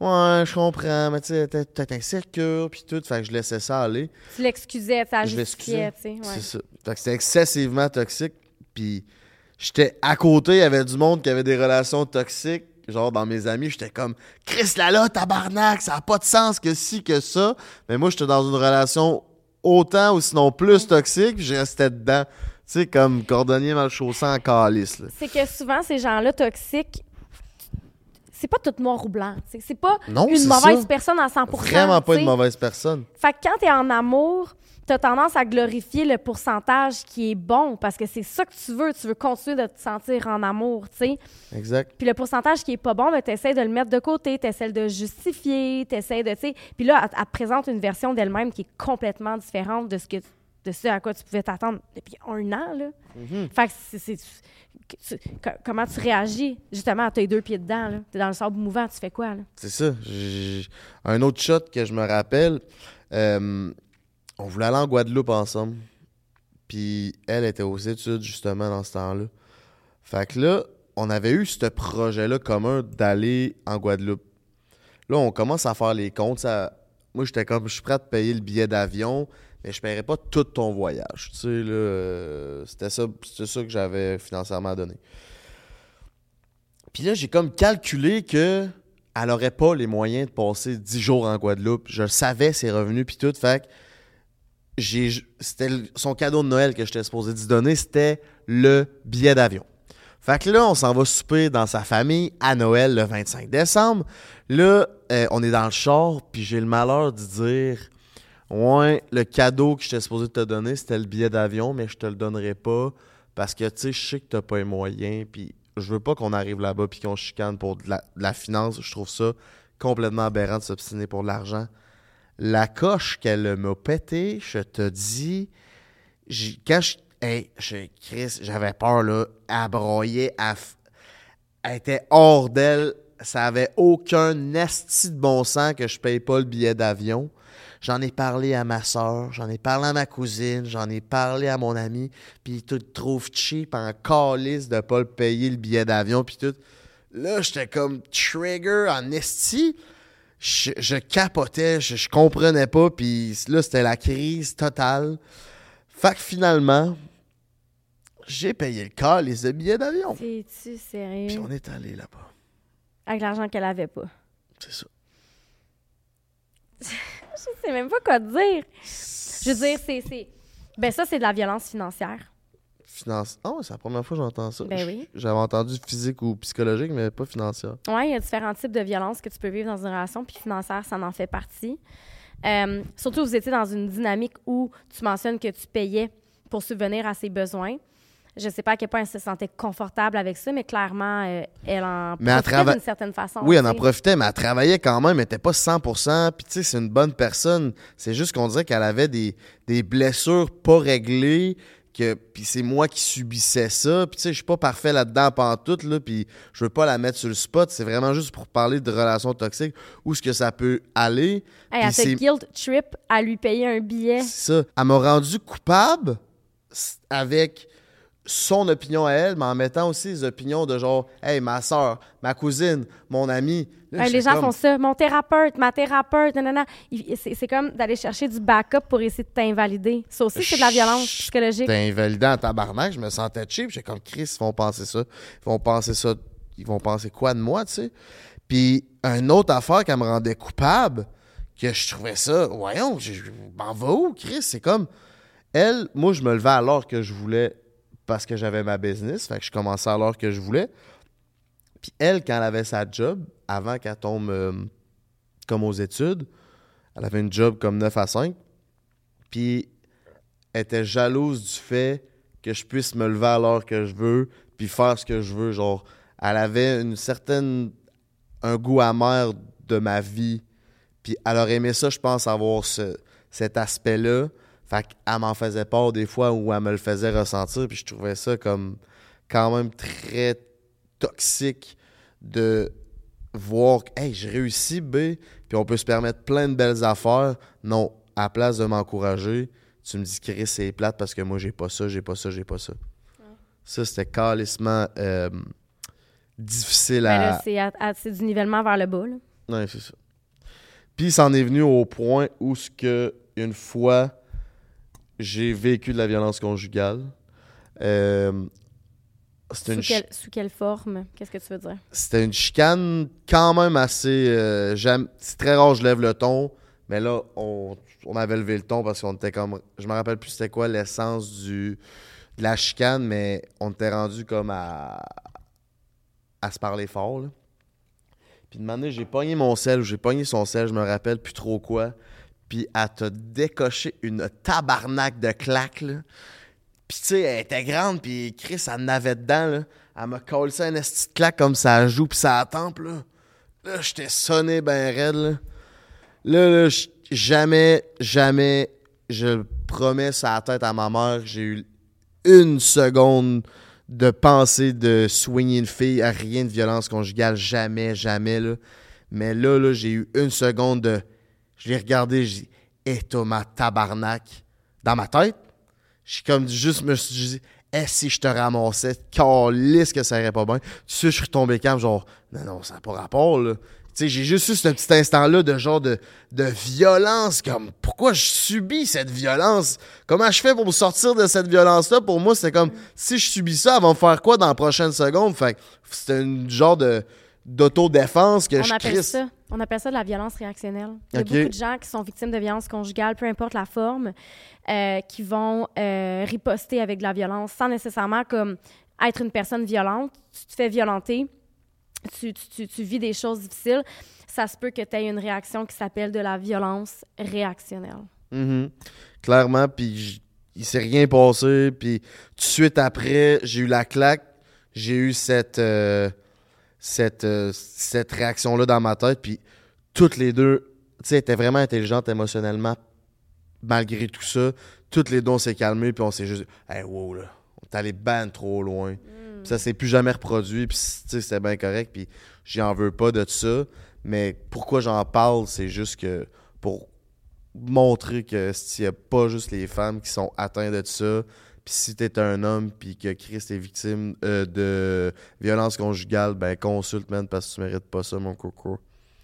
[SPEAKER 1] ouais, je comprends, mais tu sais, t'es t'es insécure, puis tout. Fait que je laissais ça aller.
[SPEAKER 2] Tu l'excusais, ça
[SPEAKER 1] Je
[SPEAKER 2] justifiait,
[SPEAKER 1] l'excusais.
[SPEAKER 2] tu sais.
[SPEAKER 1] C'est
[SPEAKER 2] Ouais.
[SPEAKER 1] ça. Fait que c'était excessivement toxique. Puis j'étais à côté, il y avait du monde qui avait des relations toxiques. Genre, dans mes amis, j'étais comme, Chris Lala, tabarnak, ça n'a pas de sens que si, que ça. Mais moi, j'étais dans une relation autant ou sinon plus toxique, puis je restais dedans. Tu sais, comme cordonnier mal chaussé en calice.
[SPEAKER 2] C'est que souvent, ces gens-là toxiques, c'est pas tout noir ou blanc. C'est pas
[SPEAKER 1] Non,
[SPEAKER 2] une mauvaise
[SPEAKER 1] ça.
[SPEAKER 2] personne à 100%
[SPEAKER 1] Vraiment pas une mauvaise personne.
[SPEAKER 2] Fait que quand t'es en amour, t'as tendance à glorifier le pourcentage qui est bon parce que c'est ça que tu veux. Tu veux continuer de te sentir en amour, tu sais.
[SPEAKER 1] Exact.
[SPEAKER 2] Puis le pourcentage qui est pas bon, ben, t'essaies de le mettre de côté, t'essaies de justifier, t'essaies de, tu sais. Puis là, elle, elle te présente une version d'elle-même qui est complètement différente de ce que de ce à quoi tu pouvais t'attendre depuis un an, là. Fait que c'est... c'est- tu- tu- co- comment tu réagis? Justement, t'as les deux pieds dedans, là. T'es dans le sable mouvant, tu fais quoi, là?
[SPEAKER 1] C'est ça. Un autre shot que je me rappelle, euh, on voulait aller en Guadeloupe ensemble. Puis elle était aux études justement dans ce temps-là. Fait que là, on avait eu ce projet-là commun d'aller en Guadeloupe. Là, on commence à faire les comptes. Moi, j'étais comme, je suis prêt à payer le billet d'avion, mais je ne paierais pas tout ton voyage. Tu sais, là, euh, c'était ça, que j'avais financièrement donné. Puis là, j'ai comme calculé que elle aurait pas les moyens de passer 10 jours en Guadeloupe. Je savais ses revenus puis tout. Fait c'était son cadeau de Noël que j'étais supposé lui donner, c'était le billet d'avion. Fait que là, on s'en va souper dans sa famille à Noël le 25 décembre. Là, euh, on est dans le char, puis j'ai le malheur de dire Ouais, le cadeau que j'étais supposé te donner, c'était le billet d'avion, mais je te le donnerai pas parce que, tu sais, je sais que t'as pas les moyens, puis je veux pas qu'on arrive là-bas puis qu'on chicane pour la, de la finance. Je trouve ça complètement aberrant de s'obstiner pour de l'argent. La coche qu'elle m'a pété, je te dis, quand je. Hey, je- Chris, j'avais peur, là. Broyait, elle, f- elle était hors d'elle. Ça avait aucun esti de bon sens que je paye pas le billet d'avion. J'en ai parlé à ma soeur, j'en ai parlé à ma cousine, j'en ai parlé à mon ami, puis tout trouve cheap en calice de pas le payer le billet d'avion, puis tout. Là, j'étais comme trigger en esti. Je, je capotais, je, je comprenais pas, puis là, c'était la crise totale. Fait que finalement, j'ai payé le cas, les billets d'avion.
[SPEAKER 2] C'est-tu
[SPEAKER 1] Puis
[SPEAKER 2] sérieux?
[SPEAKER 1] on est allé là-bas.
[SPEAKER 2] Avec l'argent qu'elle avait pas.
[SPEAKER 1] C'est ça.
[SPEAKER 2] Je sais même pas quoi te dire. Je veux dire, c'est. c'est- Ben, ça, c'est de la violence financière.
[SPEAKER 1] Finance. Ah c'est la première fois que j'entends ça.
[SPEAKER 2] Ben oui.
[SPEAKER 1] J'avais entendu physique ou psychologique, mais pas financière.
[SPEAKER 2] Oui, il y a différents types de violences que tu peux vivre dans une relation, puis financière, ça en fait partie. Euh, surtout, vous étiez dans une dynamique où tu mentionnes que tu payais pour subvenir à ses besoins. Je sais pas à quel point elle se sentait confortable avec ça, mais clairement, euh, elle en
[SPEAKER 1] Mais
[SPEAKER 2] profitait
[SPEAKER 1] trava-
[SPEAKER 2] d'une certaine façon.
[SPEAKER 1] Oui, elle en profitait, mais elle travaillait quand même, elle n'était pas 100%. Puis, tu sais, c'est une bonne personne. C'est juste qu'on dirait qu'elle avait des, des blessures pas réglées. Que, puis c'est moi qui subissais ça. Puis, tu sais, je suis pas parfait là-dedans pantoute, là. Puis, je veux pas la mettre sur le spot. C'est vraiment juste pour parler de relations toxiques, où est-ce que ça peut aller.
[SPEAKER 2] Hey,
[SPEAKER 1] Puis
[SPEAKER 2] elle
[SPEAKER 1] c'est-
[SPEAKER 2] te guilt trip à lui payer un billet.
[SPEAKER 1] C'est ça. Elle m'a rendu coupable avec son opinion à elle, mais en mettant aussi les opinions de genre, hey, ma soeur, ma cousine, mon ami. Là,
[SPEAKER 2] les gens
[SPEAKER 1] comme,
[SPEAKER 2] font ça. Mon thérapeute, ma thérapeute, nanana. C'est c'est comme d'aller chercher du backup pour essayer de t'invalider. Ça aussi, c'est de la violence psychologique.
[SPEAKER 1] J'étais invalidant en tabarnak, je me sentais cheap. J'étais comme Chris, ils vont penser ça. Ils vont penser ça. Ils vont penser quoi de moi, tu sais? Puis, une autre affaire qui me rendait coupable, que je trouvais ça, voyons, je je m'en vais où, Chris? C'est comme, elle, moi, je me levais à l'heure que je voulais parce que j'avais ma business, fait que je commençais à l'heure que je voulais. Puis elle, quand elle avait sa job, avant qu'elle tombe euh, comme aux études, elle avait une job comme 9 à 5. Puis elle était jalouse du fait que je puisse me lever à l'heure que je veux, puis faire ce que je veux. Genre, elle avait une certaine. un goût amer de ma vie. Puis elle aurait aimé ça, je pense, avoir ce- cet aspect-là. Fait qu'elle m'en faisait part des fois où elle me le faisait ressentir, puis je trouvais ça comme quand même très toxique de voir que, hey, j'ai réussi, B, puis on peut se permettre plein de belles affaires. Non, à la place de m'encourager, tu me dis, Chris, c'est plate parce que moi, j'ai pas ça, j'ai pas ça, j'ai pas ça. Ça, c'était calissement euh, difficile
[SPEAKER 2] Ben
[SPEAKER 1] à.
[SPEAKER 2] c'est à- à- c'est du nivellement vers le bas. là.
[SPEAKER 1] Ouais, c'est ça. Puis, c'en est venu au point où, ce que, une fois, j'ai vécu de la violence conjugale. Euh,
[SPEAKER 2] Sous, quelle, sous quelle forme? Qu'est-ce que tu veux dire?
[SPEAKER 1] c'était une chicane quand même assez. euh, c'est très rare, je lève le ton, mais là, on, on avait levé le ton parce qu'on était comme. Je me rappelle plus c'était quoi l'essence du de la chicane, mais on était rendu comme à. à se parler fort, là. Puis de j'ai pogné mon sel ou j'ai pogné son sel, je me rappelle plus trop quoi. Puis elle t'a décoché une tabarnak de claques, là. Puis tu sais, elle était grande, puis Chris, elle en avait dedans. Elle m'a collé ça une petite claque comme ça joue, puis ça tempe, là. Là, j'étais sonné ben raide, là. Là, là, jamais, jamais, je promets sur la tête à ma mère, j'ai eu une seconde de pensée de soigner une fille à rien de violence conjugale, jamais, jamais, là. Mais là, là, j'ai eu une seconde de... Je l'ai regardé, j'ai dit « Et toi, ma tabarnak! » Dans ma tête, j'ai comme juste me suis dit « Eh, si je te ramassais, calisse que ça irait pas bien. » Tu sais, je suis retombé calme, genre « Non, non, ça n'a pas rapport, là. » Tu sais, j'ai juste eu ce petit instant-là de genre de, de violence, comme pourquoi je subis cette violence? Comment je fais pour me sortir de cette violence-là? Pour moi, c'était comme si je subis ça, elle va me faire quoi dans la prochaine seconde? Fait que c'était une genre de d'autodéfense que
[SPEAKER 2] On
[SPEAKER 1] je
[SPEAKER 2] appelle,
[SPEAKER 1] crisse.
[SPEAKER 2] ça, on appelle ça de la violence réactionnelle. Il y a beaucoup de gens qui sont victimes de violences conjugales, peu importe la forme, euh, qui vont euh, riposter avec de la violence sans nécessairement comme être une personne violente. Tu te fais violenter, tu, tu- tu- tu vis des choses difficiles. Ça se peut que tu aies une réaction qui s'appelle de la violence réactionnelle.
[SPEAKER 1] Mhm. Clairement, puis il s'est rien passé. Puis tout de suite après, j'ai eu la claque. J'ai eu cette, euh, cette, euh, cette réaction-là dans ma tête. Puis toutes les deux, tu sais, était vraiment intelligente émotionnellement. Malgré tout ça, toutes les deux, on s'est calmés. Puis on s'est juste dit, hey, wow, là, on est allé ban trop loin. Puis ça s'est plus jamais reproduit. Puis tu sais, c'était bien correct. Puis j'en veux pas de ça. Mais pourquoi j'en parle, c'est juste que pour montrer que s'il n'y a pas juste les femmes qui sont atteintes de ça, Puis si t'es un homme puis que Chris est victime euh, de violence conjugale, ben consulte, man, parce que tu mérites pas ça, mon coco.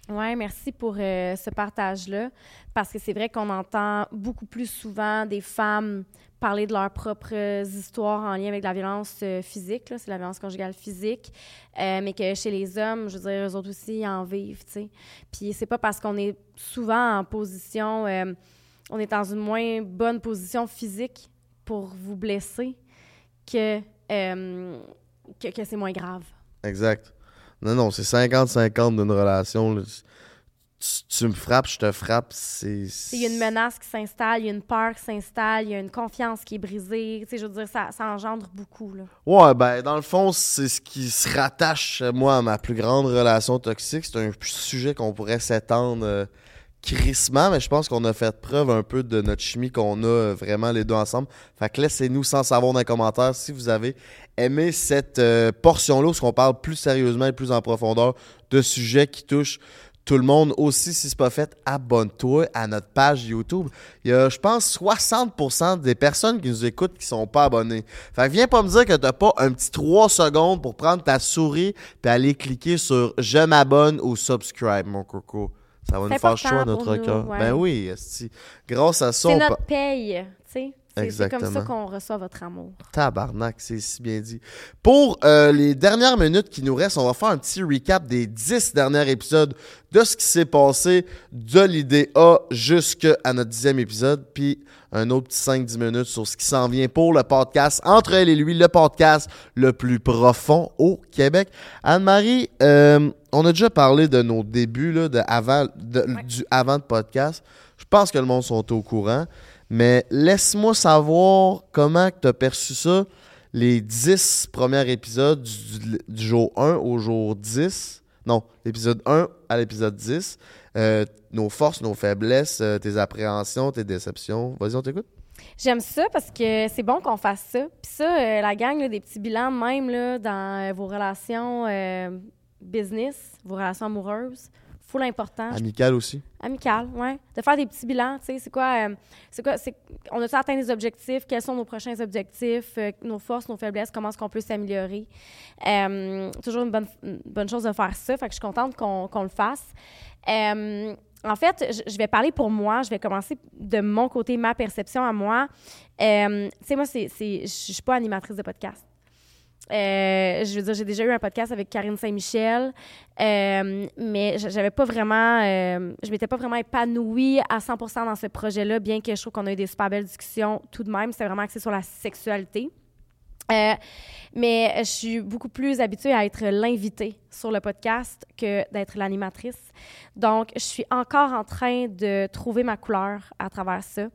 [SPEAKER 2] Oui, merci pour euh, ce partage-là. Parce que c'est vrai qu'on entend beaucoup plus souvent des femmes parler de leurs propres histoires en lien avec la violence euh, physique, c'est la violence conjugale physique, mais que chez les hommes, je veux dire, eux autres aussi, ils en vivent, tu sais. Puis c'est pas parce qu'on est souvent en position, on est dans une moins bonne position physique pour vous blesser que, que, que c'est moins grave.
[SPEAKER 1] Exact. Non, non, c'est 50-50 d'une relation. Tu, me frappes, je te frappe, c'est...
[SPEAKER 2] Il y a une menace qui s'installe, il y a une peur qui s'installe, il y a une confiance qui est brisée. Tu sais, je veux dire, ça, ça engendre beaucoup, là.
[SPEAKER 1] Ouais, ben, dans le fond, c'est ce qui se rattache, moi, à ma plus grande relation toxique. C'est un sujet qu'on pourrait s'étendre... Euh, crissement, mais je pense qu'on a fait preuve un peu de notre chimie qu'on a euh, vraiment les deux ensemble. Fait que laissez-nous sans savoir dans les commentaires si vous avez aimé cette euh, portion-là où on parle plus sérieusement et plus en profondeur de sujets qui touchent tout le monde. Aussi, si ce n'est pas fait, abonne-toi à notre page YouTube. Il y a, je pense, 60% des personnes qui nous écoutent qui sont pas abonnés. Fait que viens pas me dire que t'as pas un petit 3 secondes pour prendre ta souris et aller cliquer sur « Je m'abonne » ou « Subscribe », mon coco. Ça va nous faire à notre cœur. Ben oui, grâce à ça.
[SPEAKER 2] C'est notre paye, tu sais. C'est comme ça qu'on reçoit votre amour.
[SPEAKER 1] Tabarnak, c'est si bien dit. Pour euh, les dernières minutes qui nous restent, on va faire un petit recap des dix derniers épisodes de ce qui s'est passé de l'idée A jusqu'à notre dixième épisode, puis un autre petit 5-10 minutes sur ce qui s'en vient pour le podcast Entre elle et lui, le podcast le plus profond au Québec. Anne-Marie, euh, on a déjà parlé de nos débuts, là, de avant, du avant de podcast. Je pense que le monde sont au courant. Mais laisse-moi savoir comment tu as perçu ça, les 10 premiers épisodes du, jour 1 au jour 10. Non, l'épisode 1 à l'épisode 10. Euh, nos forces, nos faiblesses, euh, tes appréhensions, tes déceptions. Vas-y, on t'écoute.
[SPEAKER 2] J'aime ça parce que c'est bon qu'on fasse ça. Puis ça, euh, la gang, des petits bilans même là, dans vos relations business, vos relations amoureuses, full important.
[SPEAKER 1] Amical aussi.
[SPEAKER 2] Amical, oui. De faire des petits bilans, tu sais, c'est quoi, euh, c'est quoi, c'est, on a atteint des objectifs, quels sont nos prochains objectifs, euh, nos forces, nos faiblesses, comment est-ce qu'on peut s'améliorer. Euh, toujours une bonne, bonne chose de faire ça, fait que je suis contente qu'on, qu'on le fasse. en fait, je vais parler pour moi. Je vais commencer de mon côté, ma perception à moi. tu sais, moi, c'est, c'est, je suis pas animatrice de podcast. Euh, je veux dire, j'ai déjà eu un podcast avec Karine Saint-Michel, euh, mais j'avais pas vraiment, euh, je m'étais pas vraiment épanouie à 100% dans ce projet-là, bien que je trouve qu'on a eu des super belles discussions tout de même. C'était vraiment axé sur la sexualité. mais je suis beaucoup plus habituée à être l'invitée sur le podcast que d'être l'animatrice. Donc, je suis encore en train de trouver ma couleur à travers ça.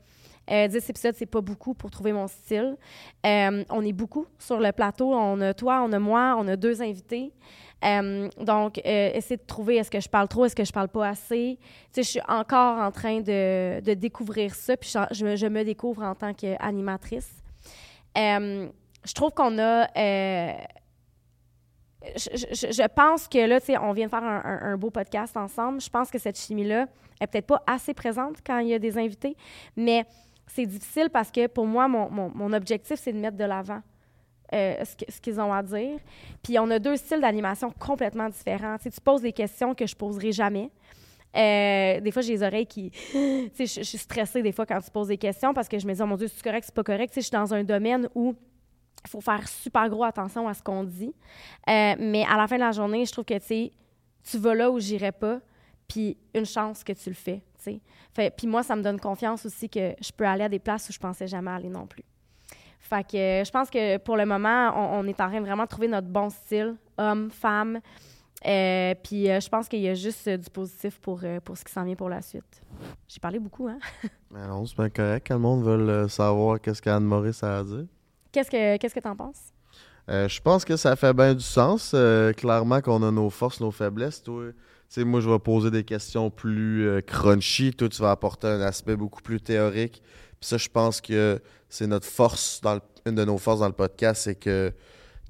[SPEAKER 2] Euh, 10 épisodes, c'est pas beaucoup pour trouver mon style. Euh, on est beaucoup sur le plateau. On a toi, on a moi, on a deux invités. Euh, donc, euh, essayer de trouver est-ce que je parle trop, est-ce que je parle pas assez. Tu sais, je suis encore en train de, de découvrir ça, puis je, je, me découvre en tant qu'animatrice. je trouve qu'on a. Je, je, pense que là, tu sais, on vient de faire un, un, un, beau podcast ensemble. Je pense que cette chimie-là est peut-être pas assez présente quand il y a des invités, mais c'est difficile parce que pour moi, mon, mon, objectif, c'est de mettre de l'avant euh, ce, qu'ils ont à dire. Puis on a deux styles d'animation complètement différents. Tu, tu poses des questions que je poserai jamais. Euh, des fois, j'ai les oreilles qui. tu sais, je, suis stressée des fois quand tu poses des questions parce que je me dis, oh mon Dieu, c'est correct, c'est pas correct. Tu sais, je suis dans un domaine où il faut faire super gros attention à ce qu'on dit. Euh, mais à la fin de la journée, je trouve que, tu tu vas là où j'irai pas, puis une chance que tu le fais puis moi, ça me donne confiance aussi que je peux aller à des places où je pensais jamais aller non plus. Fait que euh, je pense que pour le moment, on, est en train de vraiment trouver notre bon style, homme, femme. Euh, puis euh, je pense qu'il y a juste du positif pour, pour ce qui s'en vient pour la suite. J'ai parlé beaucoup, hein?
[SPEAKER 1] Mais non, c'est bien correct. Le monde veut savoir qu'est-ce qu'Anne Maurice a à dire.
[SPEAKER 2] Qu'est-ce que qu'est-ce que t'en penses?
[SPEAKER 1] je pense que ça fait bien du sens. clairement qu'on a nos forces, nos faiblesses. Toi, sais, moi, je vais poser des questions plus euh, crunchy. Toi, tu vas apporter un aspect beaucoup plus théorique. Puis ça, je pense que c'est notre force, dans une de nos forces dans le podcast, c'est que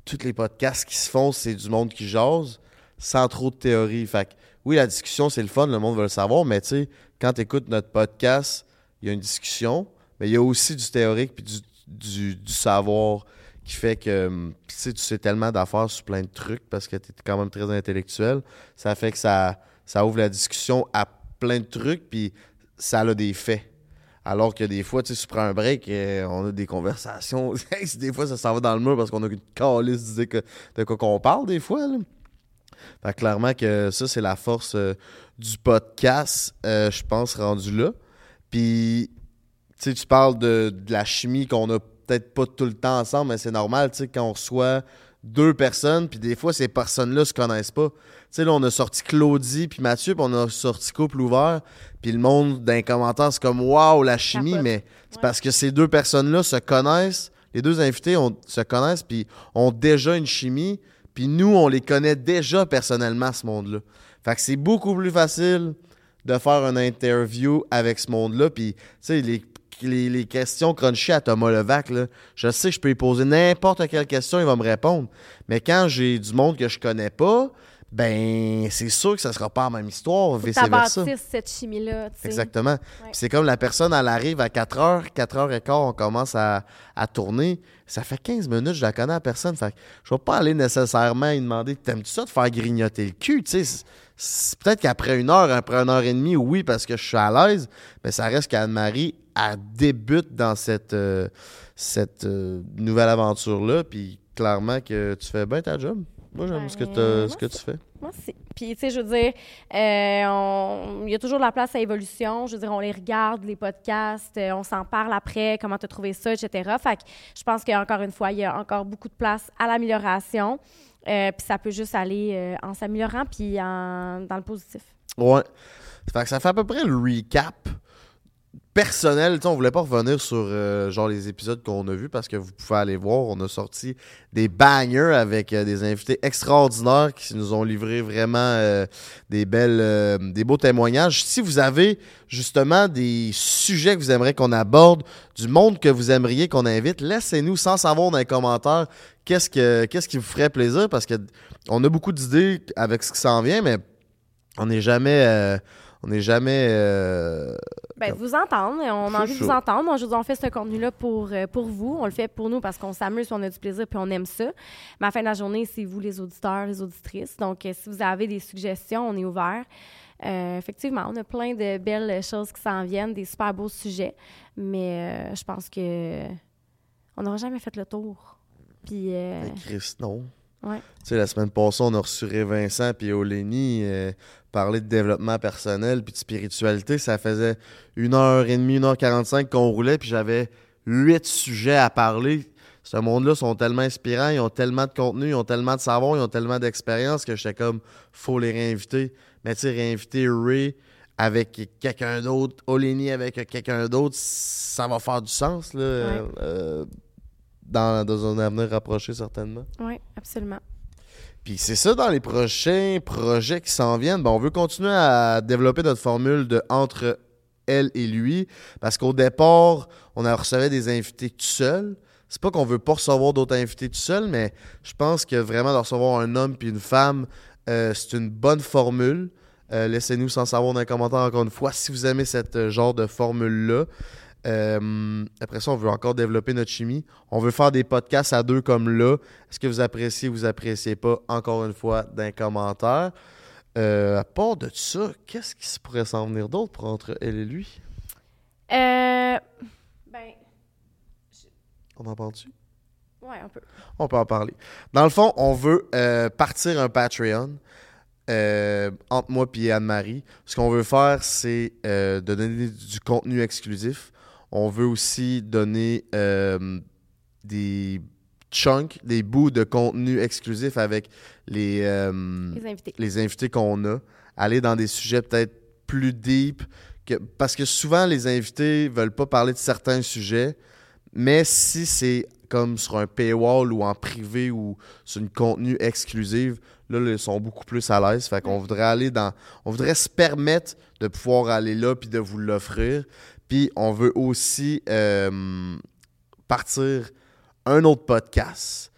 [SPEAKER 1] tous les podcasts qui se font, c'est du monde qui jase sans trop de théorie. Fait que, oui, la discussion, c'est le fun, le monde veut le savoir, mais tu sais, quand tu écoutes notre podcast, il y a une discussion, mais il y a aussi du théorique puis du, du savoir qui fait que hum, tu sais, tellement d'affaires sur plein de trucs parce que tu es quand même très intellectuel. Ça fait que ça, ça ouvre la discussion à plein de trucs, puis ça a des faits. Alors que des fois, tu sais, tu prends un break, euh, on a des conversations. des fois, ça s'en va dans le mur parce qu'on a une calice de quoi qu'on parle, des fois. Là. Fait clairement que ça, c'est la force euh, du podcast, euh, je pense, rendu là. Puis, tu sais, tu parles de la chimie qu'on a peut-être pas tout le temps ensemble, mais c'est normal, tu sais, quand on reçoit deux personnes, puis des fois, ces personnes-là se connaissent pas. Tu sais, là, on a sorti Claudie puis Mathieu, puis on a sorti Couple Ouvert, puis le monde, dans les commentaires, c'est comme « Waouh, la chimie! ». Mais c'est
[SPEAKER 2] Ouais.
[SPEAKER 1] parce que ces deux personnes-là se connaissent, les deux invités ont- se connaissent, puis ont déjà une chimie, puis nous, on les connaît déjà personnellement, ce monde-là. Fait que c'est beaucoup plus facile de faire une interview avec ce monde-là. Puis, tu sais, les, les, les questions crunchy à Thomas Levac, là, je sais que je peux lui poser n'importe quelle question, il va me répondre. Mais quand j'ai du monde que je connais pas, ben, c'est sûr que ça sera pas la même histoire, vice versa.
[SPEAKER 2] cette chimie-là.
[SPEAKER 1] Exactement. C'est comme la personne, elle arrive à 4h, 4h15, on commence à, à tourner. Ça fait 15 minutes, je la connais à personne. Fait je vais pas aller nécessairement lui demander T'aimes-tu ça de faire grignoter le cul? Peut-être qu'après une heure, après une heure et demie, oui, parce que je suis à l'aise, mais ça reste qu'Anne-Marie, elle débute dans cette, euh, cette euh, nouvelle aventure-là. Puis clairement que tu fais bien ta job. Moi, j'aime ce que, ce que tu fais.
[SPEAKER 2] Moi, c'est. Puis, tu sais, je veux dire, euh, il y a toujours de la place à évolution. Je veux dire, on les regarde, les podcasts, on s'en parle après, comment tu as trouvé ça, etc. Fait que je pense qu'encore une fois, il y a encore beaucoup de place à l'amélioration. Euh, puis ça peut juste aller euh, en s'améliorant, puis en- dans le positif.
[SPEAKER 1] Ouais. Fait que ça fait à peu près le recap personnel. On voulait pas revenir sur euh, genre les épisodes qu'on a vus parce que vous pouvez aller voir. On a sorti des bangers avec euh, des invités extraordinaires qui nous ont livré vraiment euh, des belles, des beaux témoignages. Si vous avez justement des sujets que vous aimeriez qu'on aborde, du monde que vous aimeriez qu'on invite, laissez-nous sans savoir dans les commentaires qu'est-ce que qu'est-ce qui vous ferait plaisir parce que on a beaucoup d'idées avec ce qui s'en vient, mais on n'est jamais. On n'est jamais. euh,
[SPEAKER 2] Ben, vous entendre. On a envie de vous entendre. Moi, je vous on fait ce contenu-là pour, euh, pour vous. On le fait pour nous parce qu'on s'amuse, on a du plaisir, puis on aime ça. Mais à la fin de la journée, c'est vous, les auditeurs, les auditrices. Donc, euh, si vous avez des suggestions, on est ouvert. Euh, effectivement, on a plein de belles choses qui s'en viennent, des super beaux sujets. Mais euh, je pense que on n'aura jamais fait le tour. Puis, euh,
[SPEAKER 1] Chris, non.
[SPEAKER 2] Ouais.
[SPEAKER 1] Tu sais, la semaine passée, on a reçu Vincent puis Olénie euh, parler de développement personnel puis de spiritualité. Ça faisait une heure et demie, une heure quarante-cinq qu'on roulait, puis j'avais huit sujets à parler. Ce monde-là sont tellement inspirants, ils ont tellement de contenu, ils ont tellement de savoir, ils ont tellement d'expérience que j'étais comme, faut les réinviter. Mais tu sais, réinviter Ray avec quelqu'un d'autre, Olénie avec quelqu'un d'autre, ça va faire du sens, là, euh, dans, dans un avenir rapproché, certainement.
[SPEAKER 2] Oui, absolument.
[SPEAKER 1] Puis c'est ça dans les prochains projets qui s'en viennent. Ben, on veut continuer à développer notre formule de entre elle et lui. Parce qu'au départ, on a recevait des invités tout seul. C'est pas qu'on veut pas recevoir d'autres invités tout seul, mais je pense que vraiment de recevoir un homme puis une femme, euh, c'est une bonne formule. Euh, Laissez-nous sans savoir dans les commentaires encore une fois si vous aimez cette genre de formule-là. Euh, après ça, on veut encore développer notre chimie. On veut faire des podcasts à deux comme là. Est-ce que vous appréciez ou vous appréciez pas? Encore une fois, dans les commentaires. Euh, à part de ça, qu'est-ce qui se pourrait s'en venir d'autre pour entre elle et lui?
[SPEAKER 2] Euh, ben,
[SPEAKER 1] On en parle-tu?
[SPEAKER 2] ouais, un peu.
[SPEAKER 1] On peut en parler. Dans le fond, on veut euh, partir un Patreon euh, entre moi et Anne-Marie. Ce qu'on veut faire, c'est euh, de donner du contenu exclusif. On veut aussi donner euh, des chunks, des bouts de contenu exclusif avec les, euh,
[SPEAKER 2] Les invités.
[SPEAKER 1] les invités qu'on a, aller dans des sujets peut-être plus deep. Que, parce que souvent, les invités veulent pas parler de certains sujets, mais si c'est comme sur un paywall ou en privé ou sur une contenu exclusive, là, là, ils sont beaucoup plus à l'aise. Fait qu'on voudrait aller dans. On voudrait se permettre de pouvoir aller là puis de vous l'offrir. Puis on veut aussi euh, partir un autre podcast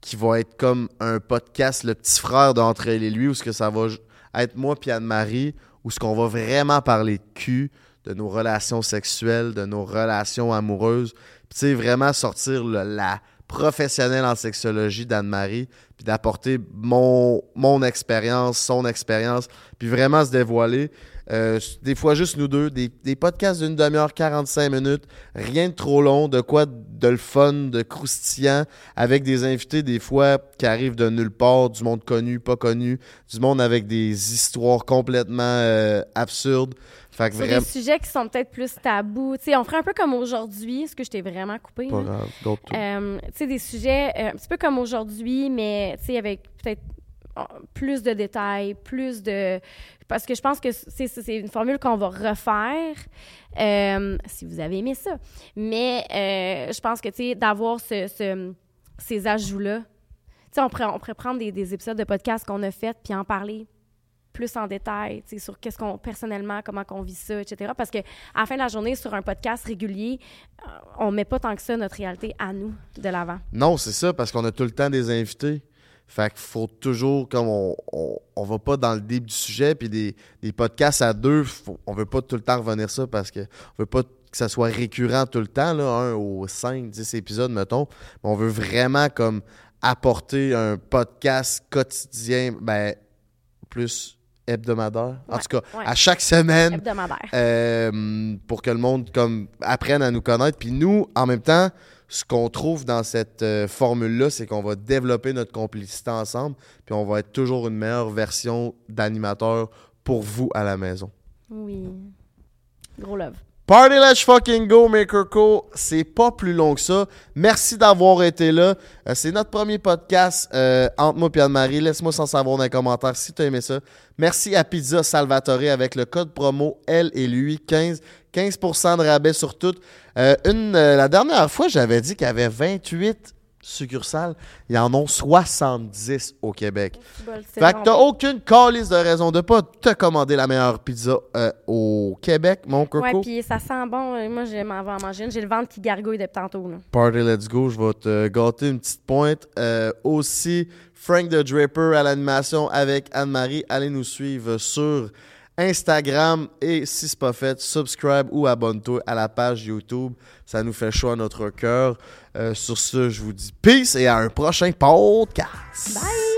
[SPEAKER 1] qui va être comme un podcast, le petit frère d'entre elle et lui, où ce que ça va être moi puis Anne-Marie, où ce qu'on va vraiment parler de cul, de nos relations sexuelles, de nos relations amoureuses. Puis, tu vraiment sortir le- la professionnelle en sexologie d'Anne-Marie, puis d'apporter mon expérience, son expérience, puis vraiment se dévoiler. Euh, des fois juste nous deux, des, des podcasts d'une demi-heure, 45 minutes, rien de trop long, de quoi de le fun, de croustillant, avec des invités des fois qui arrivent de nulle part, du monde connu, pas connu, du monde avec des histoires complètement euh, absurdes. Fait que
[SPEAKER 2] Sur
[SPEAKER 1] vraiment...
[SPEAKER 2] des sujets qui sont peut-être plus tabous. On ferait un peu comme aujourd'hui, ce que je t'ai vraiment coupé.
[SPEAKER 1] Pas grave.
[SPEAKER 2] Euh, des sujets un petit peu comme aujourd'hui, mais avec peut-être plus de détails, plus de... Parce que je pense que c'est une formule qu'on va refaire, euh, si vous avez aimé ça. Mais euh, je pense que, tu sais, d'avoir ce, ce- ces ajouts-là, tu sais, on pourrait, on pourrait prendre des, des épisodes de podcast qu'on a fait puis en parler plus en détail, sur qu'est-ce qu'on, personnellement, comment qu'on vit ça, etc. Parce que à la fin de la journée, sur un podcast régulier, euh, on met pas tant que ça notre réalité à nous de l'avant.
[SPEAKER 1] Non, c'est ça, parce qu'on a tout le temps des invités. Fait qu'il faut toujours, comme on, on, on va pas dans le deep du sujet, puis des, des podcasts à deux, faut- on veut pas tout le temps revenir ça parce que on veut pas que ça soit récurrent tout le temps, là, un aux 5, 10 épisodes, mettons. Mais on veut vraiment comme apporter un podcast quotidien, ben, plus hebdomadaire. en tout cas,
[SPEAKER 2] ouais.
[SPEAKER 1] à chaque semaine,
[SPEAKER 2] Hebdomadaire.
[SPEAKER 1] euh, pour que le monde comme apprenne à nous connaître. Puis nous, en même temps, ce qu'on trouve dans cette euh, formule-là, c'est qu'on va développer notre complicité ensemble, puis on va être toujours une meilleure version d'animateur pour vous à la maison.
[SPEAKER 2] Oui. Gros love.
[SPEAKER 1] Party Let's Fucking Go, Maker Co. C'est pas plus long que ça. Merci d'avoir été là. Euh, c'est notre premier podcast euh, entre moi et Anne-Marie. Laisse-moi s'en savoir dans les commentaires si tu as aimé ça. Merci à Pizza Salvatore avec le code promo L et lui 15. 15% de rabais sur tout. Euh, une, euh, la dernière fois, j'avais dit qu'il y avait 28 succursales. Il y en ont 70 au Québec. Fait que t'as aucune calice de raison de pas te commander la meilleure pizza euh, au Québec, mon coco.
[SPEAKER 2] Ouais, puis ça sent bon. Moi, je m'en vais en manger une. J'ai le ventre qui gargouille depuis tantôt. Là.
[SPEAKER 1] Party Let's Go, je vais te gâter une petite pointe. Aussi, Frank the Draper à l'animation avec Anne-Marie. Allez nous suivre sur Instagram et si c'est pas fait, subscribe ou abonne-toi à la page YouTube. Ça nous fait chaud à notre cœur. Euh, sur ce, je vous dis peace et à un prochain podcast.
[SPEAKER 2] Bye!